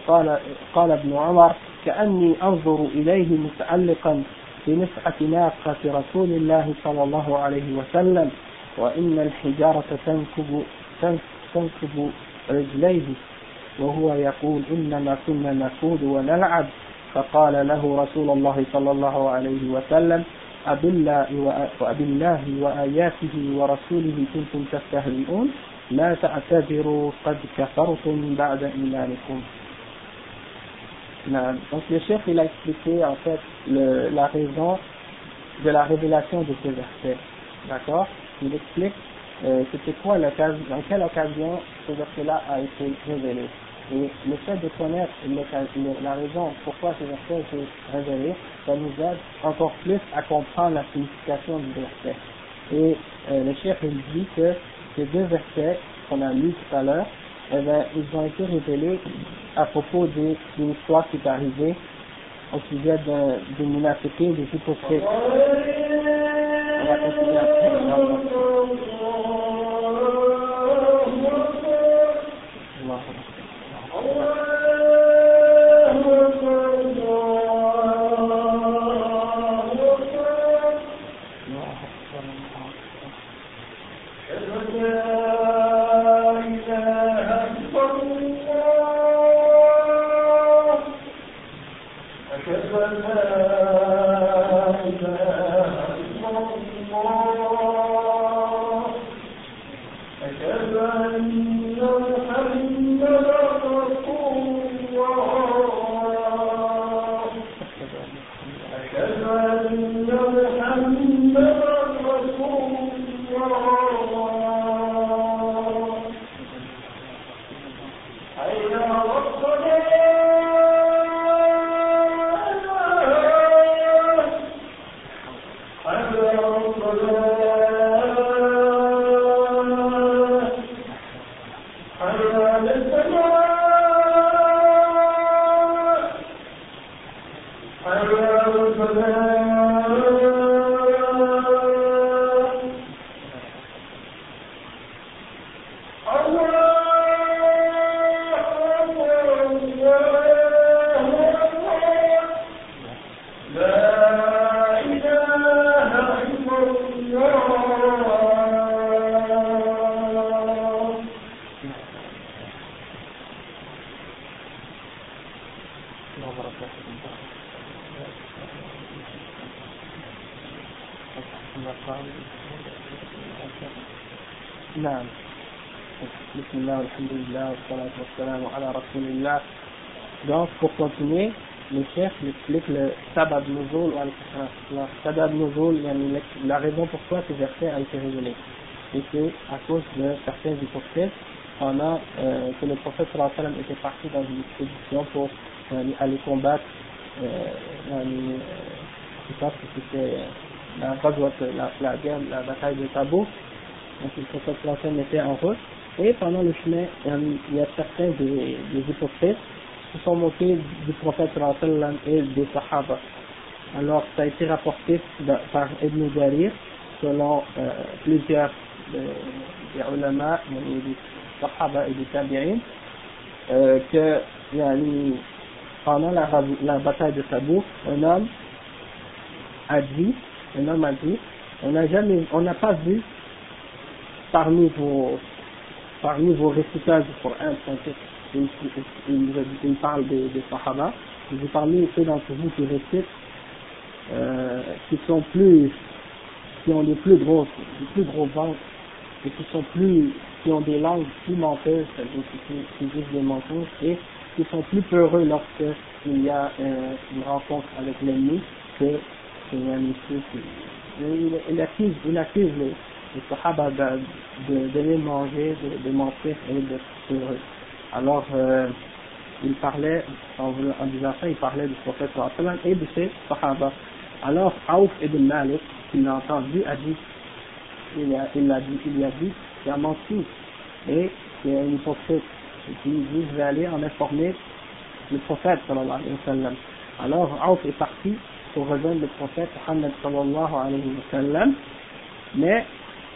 قال, قال ابن عمر كأني أنظر إليه متعلقا بنفعة ناقة رسول الله صلى الله عليه وسلم وإن الحجارة تنكب, تنكب رجليه. وهو يقول إنما كنا نخوض ونلعب. فقال له رسول الله صلى الله عليه وسلم أبالله وآياته ورسوله كنتم تستهزئون؟ لا تعتذروا قد كفرتم بعد إيمانكم. Donc le chef il a expliqué en fait la raison de la révélation de ces versets. D'accord? Il explique euh, c'était quoi l'occasion, dans quelle occasion ce verset-là a été révélé. Et le fait de connaître la raison pourquoi ce verset a été révélé, ça nous aide encore plus à comprendre la signification du verset. Et euh, le chef il dit que ces deux versets qu'on a lus tout à l'heure, eh ben, ils ont été révélés à propos d'une histoire qui est arrivée au sujet des munafiqués, des hypocrites. On va continuer après. Donc, pour continuer, le chef explique le sabab nuzul al sabab nuzul, la raison pourquoi ce verset a été révélé. Et c'est à cause de certains hypocrites. Pendant euh, que le prophète sallam était parti dans une expédition pour euh, aller combattre euh, euh, je pense que c'était la, la, la guerre, la bataille de Tabouk, donc le prophète sallam était en route et pendant le chemin, il y a certains des, des hypocrites qui sont moqués du prophète et des sahaba. Alors, ça a été rapporté par Ibn Jarir, selon euh, plusieurs euh, des ulama, des sahaba et des tabi'in, euh, que pendant la, la bataille de Tabouk, un homme a dit, un homme a dit, on n'a jamais, on n'a pas vu parmi vos parmi vos récitages du Coran, il, il, parle des, des Sahaba, vous parlez ceux d'entre vous qui récitent, euh, qui sont plus, qui ont des plus gros, des plus gros ventres, et qui sont plus, qui ont des langues plus menteuses, qui, qui disent des mensonges, et qui sont plus peureux lorsque il y a euh, une rencontre avec l'ennemi que, que un il, il accuse, il accuse les, les Sahaba de, manger, de, de mentir et de heureux. Alors, euh, il parlait, en, disant ça, il parlait du prophète et de ses Sahaba. Alors, Aouf ibn Malik, qui l'a entendu, a dit, il a, a dit, il a dit, il a menti, et c'est une hypocrite. Il dit, je vais aller en informer le prophète sallallahu alayhi wa sallam. Alors, Aouf est parti pour rejoindre le prophète Muhammad sallallahu alayhi wa mais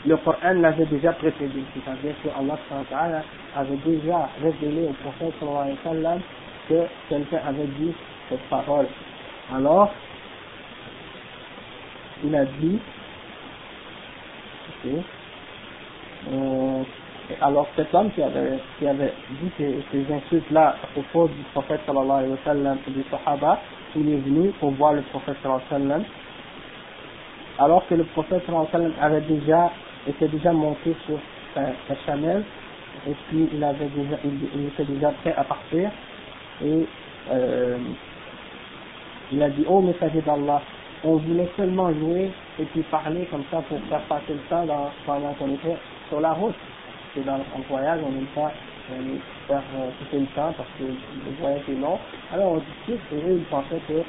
le Coran l'avait déjà précédé, c'est-à-dire que Allah avait déjà révélé au prophète que quelqu'un avait dit cette parole. Alors, il a dit, euh, alors cet homme qui avait, qui avait dit ces, ces insultes-là à propos du prophète sallallahu alayhi wa sallam et du sahaba, il est venu pour voir le prophète sallallahu alayhi wa sallam, alors que le prophète sallallahu alayhi wa sallam avait déjà était déjà monté sur sa, sa et puis il avait déjà il, était déjà prêt à partir. Et euh, il a dit oh messager d'Allah on voulait seulement jouer et puis parler comme ça pour faire passer le temps dans, pendant qu'on était sur la route. C'est dans un voyage on n'aime pas euh, faire euh, le temps parce que le voyage est long. Alors on discute et eux ils pensaient que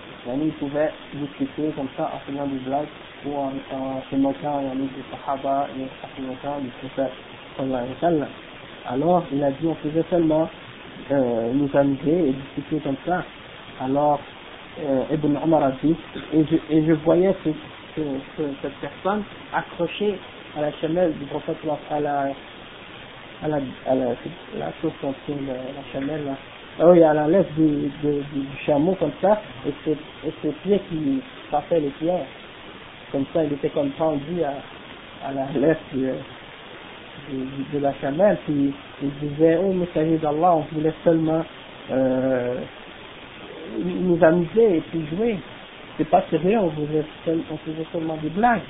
ils pouvaient discuter comme ça en faisant des blagues ou en, en se moquant du Sahaba et en se moquant du prophète sallallahu alayhi wa sallam. Alors, il a dit, on faisait seulement euh, nous amuser et discuter comme ça. Alors, euh, Ibn Omar a dit, et je, et je voyais ce, ce, ce, cette personne accrochée à la chamelle du prophète, à la, à la, à la, la chose qu'on tient, la, chamelle, là. Ah oui, à la lèvre du, du, du, chameau comme ça, et ses, et pieds qui passaient les pierres. Comme ça, il était comme pendu à, à la lèvre de, la chamelle, puis il disait, oh messager d'Allah, on voulait seulement euh, nous amuser et puis jouer. C'est pas sérieux, on faisait, on faisait seulement des blagues.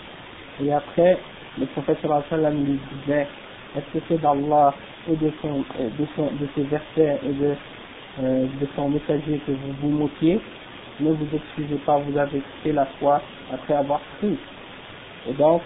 Et après, le prophète sallam lui disait, est-ce que c'est d'Allah et de, son, de, son, de ses versets et de, euh, de son messager que vous vous moquez Ne vous excusez pas, vous avez fait la foi après avoir cru. Et donc,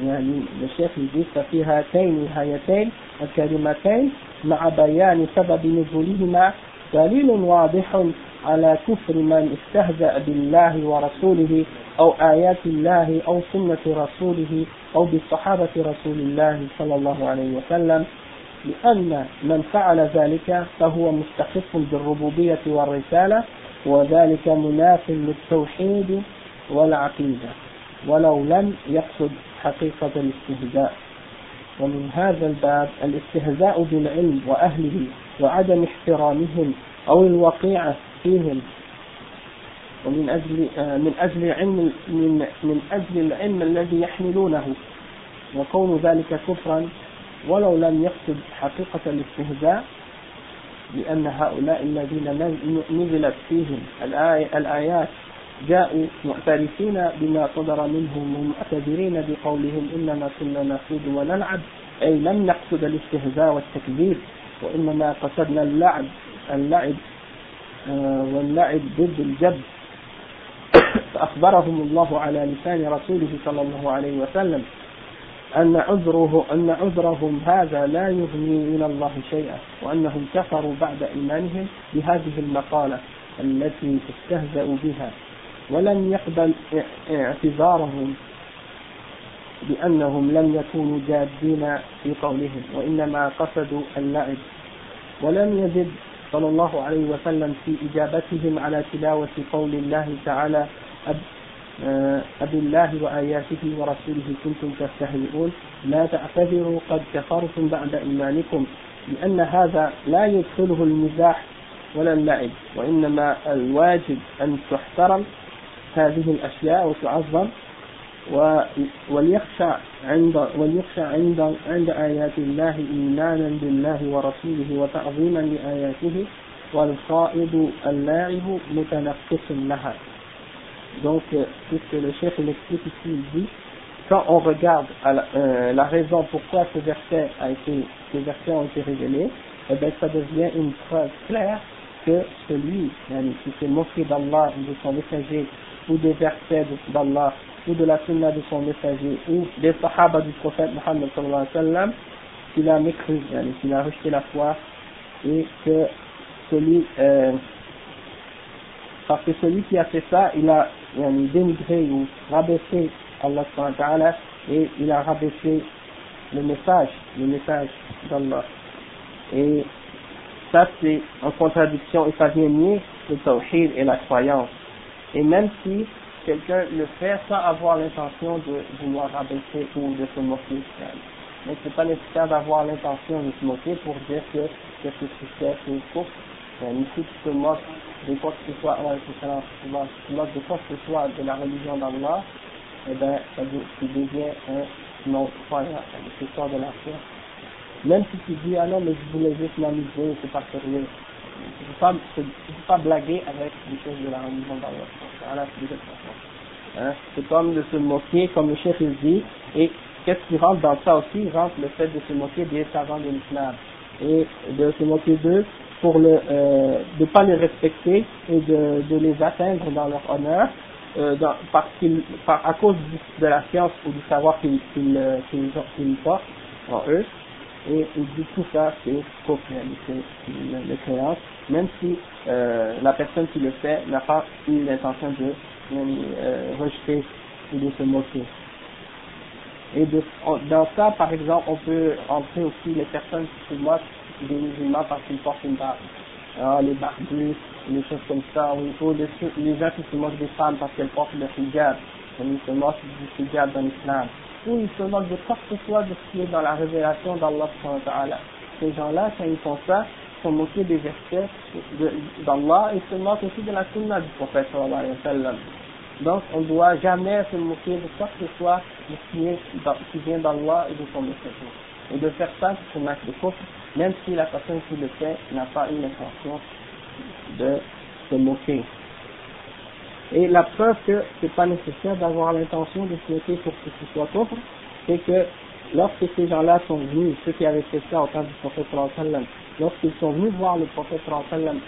يعني الشيخ يقول ففي هاتين الهايتين الكلمتين مع بيان سبب نزولهما دليل واضح على كفر من استهزأ بالله ورسوله أو آيات الله أو سنة رسوله أو بصحابة رسول الله صلى الله عليه وسلم لأن من فعل ذلك فهو مستخف بالربوبية والرسالة وذلك مناف للتوحيد والعقيدة ولو لم يقصد حقيقة الاستهزاء. ومن هذا الباب الاستهزاء بالعلم وأهله وعدم احترامهم أو الوقيعة فيهم. ومن أجل من أجل علم من من أجل العلم الذي يحملونه. وكون ذلك كفرا ولو لم يقصد حقيقة الاستهزاء لأن هؤلاء الذين نزلت فيهم الآيات جاءوا معترفين بما صدر منهم ومعتذرين بقولهم إنما كنا نخوض ونلعب أي لم نقصد الاستهزاء والتكذيب وإنما قصدنا اللعب اللعب آه، واللعب ضد الجد. فأخبرهم الله على لسان رسوله صلى الله عليه وسلم. أن عذره أن عذرهم هذا لا يغني من الله شيئا وأنهم كفروا بعد إيمانهم بهذه المقالة التي استهزأوا بها. ولم يقبل اعتذارهم بأنهم لم يكونوا جادين في قولهم وإنما قصدوا اللعب. ولم يزد صلى الله عليه وسلم في إجابتهم على تلاوة قول الله تعالى أب, أب الله وآياته ورسوله كنتم تستهزئون لا تعتذروا قد كفرتم بعد إيمانكم لأن هذا لا يدخله المزاح ولا اللعب وإنما الواجب أن تحترم هذه الأشياء وتعظم وليخشى عند وليخشى عند عند آيات الله إيمانا بالله ورسوله وتعظيما لآياته والقائد اللاعب متنفس لها. Donc, puisque le chef l'explique ici, dit, quand on regarde euh, la raison pourquoi ce verset a été, ces versets ont été révélés, eh bien, ça devient une preuve claire que celui qui s'est moqué d'Allah et de son messager ou des versets d'Allah ou de la sunna de son messager ou des sahaba du prophète Muhammad sallallahu alayhi wa sallam qu'il a mécru, qu'il a rejeté la foi et que celui euh, parce que celui qui a fait ça il a dénigré ou rabaissé Allah subhanahu et il a rabaissé le message le message d'Allah et ça c'est en contradiction et ça vient nier le tawhid et la croyance et même si quelqu'un le fait sans avoir l'intention de vouloir rabaisser ou de se moquer. Donc c'est pas nécessaire d'avoir l'intention de se moquer pour dire que ce que tu fais c'est Mais si tu te moques de quoi que ce soit, tu moques de quoi que ce soit de la religion d'Allah, eh ben, tu deviens un non-croyant, c'est ça de la foi. Même si tu dis, ah non, mais je voulais juste m'amuser, c'est pas sérieux. Tu ne peux, pas blaguer avec les choses de la religion d'Allah. Hein? C'est comme de se moquer, comme le chef il dit, et qu'est-ce qui rentre dans ça aussi? Il rentre le fait de se moquer des savants de l'islam et de se moquer d'eux pour le, euh, pas les respecter et de, de les atteindre dans leur honneur euh, parce à cause de la science ou du savoir qu'ils qu'ils qu'ils portent en eux. Et il dit tout ça c'est c'est les créances même si euh, la personne qui le fait n'a pas eu l'intention de euh, rejeter ou de se moquer. Et de, dans ça, par exemple, on peut entrer aussi les personnes qui se moquent des musulmans parce qu'ils portent une barbe. Ah, les barbus, les choses comme ça, ou les, les gens qui se moquent des femmes parce qu'elles portent le hijab, ils se moquent du hijab dans l'islam, ou ils se moquent de quoi que ce soit de ce qui est dans la révélation d'Allah. Ces gens-là, quand ils font ça, sont moqués des versets d'Allah et se moquent aussi de la sunna du prophète. Donc, on ne doit jamais se moquer de quoi que ce soit qui, est, qui vient d'Allah et de son messager. Et de faire ça, c'est un acte de même si la personne qui le fait n'a pas une intention de se moquer. Et la preuve que ce n'est pas nécessaire d'avoir l'intention de se moquer pour que ce soit kufr, c'est que lorsque ces gens-là sont venus, ceux qui avaient fait ça au temps du prophète lorsqu'ils sont venus voir le prophète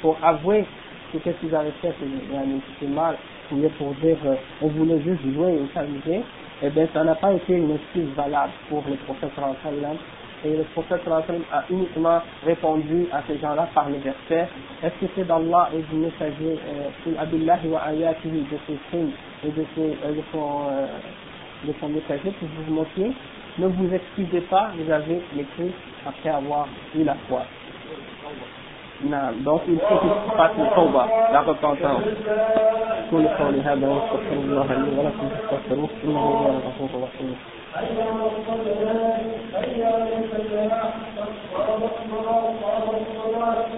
pour avouer que ce qu'ils avaient fait c'était mal, pour dire euh, on voulait juste jouer ou s'amuser, eh bien ça n'a pas été une excuse valable pour le prophète et le prophète a uniquement répondu à ces gens-là par le verset est-ce que c'est d'Allah et du messager euh, Abdullah wa ayatihi de ses signes et de, ses, euh, de, son, euh, de son messager que vous vous moquez ne vous excusez pas vous avez l'écrit après avoir eu la foi نعم donc il faut qu'il fasse le tawbah la repentance كل قولي هذا واستغفر الله لي ولكم فاستغفروه انه هو الغفور الرحيم Ayez-vous entendu parler de la?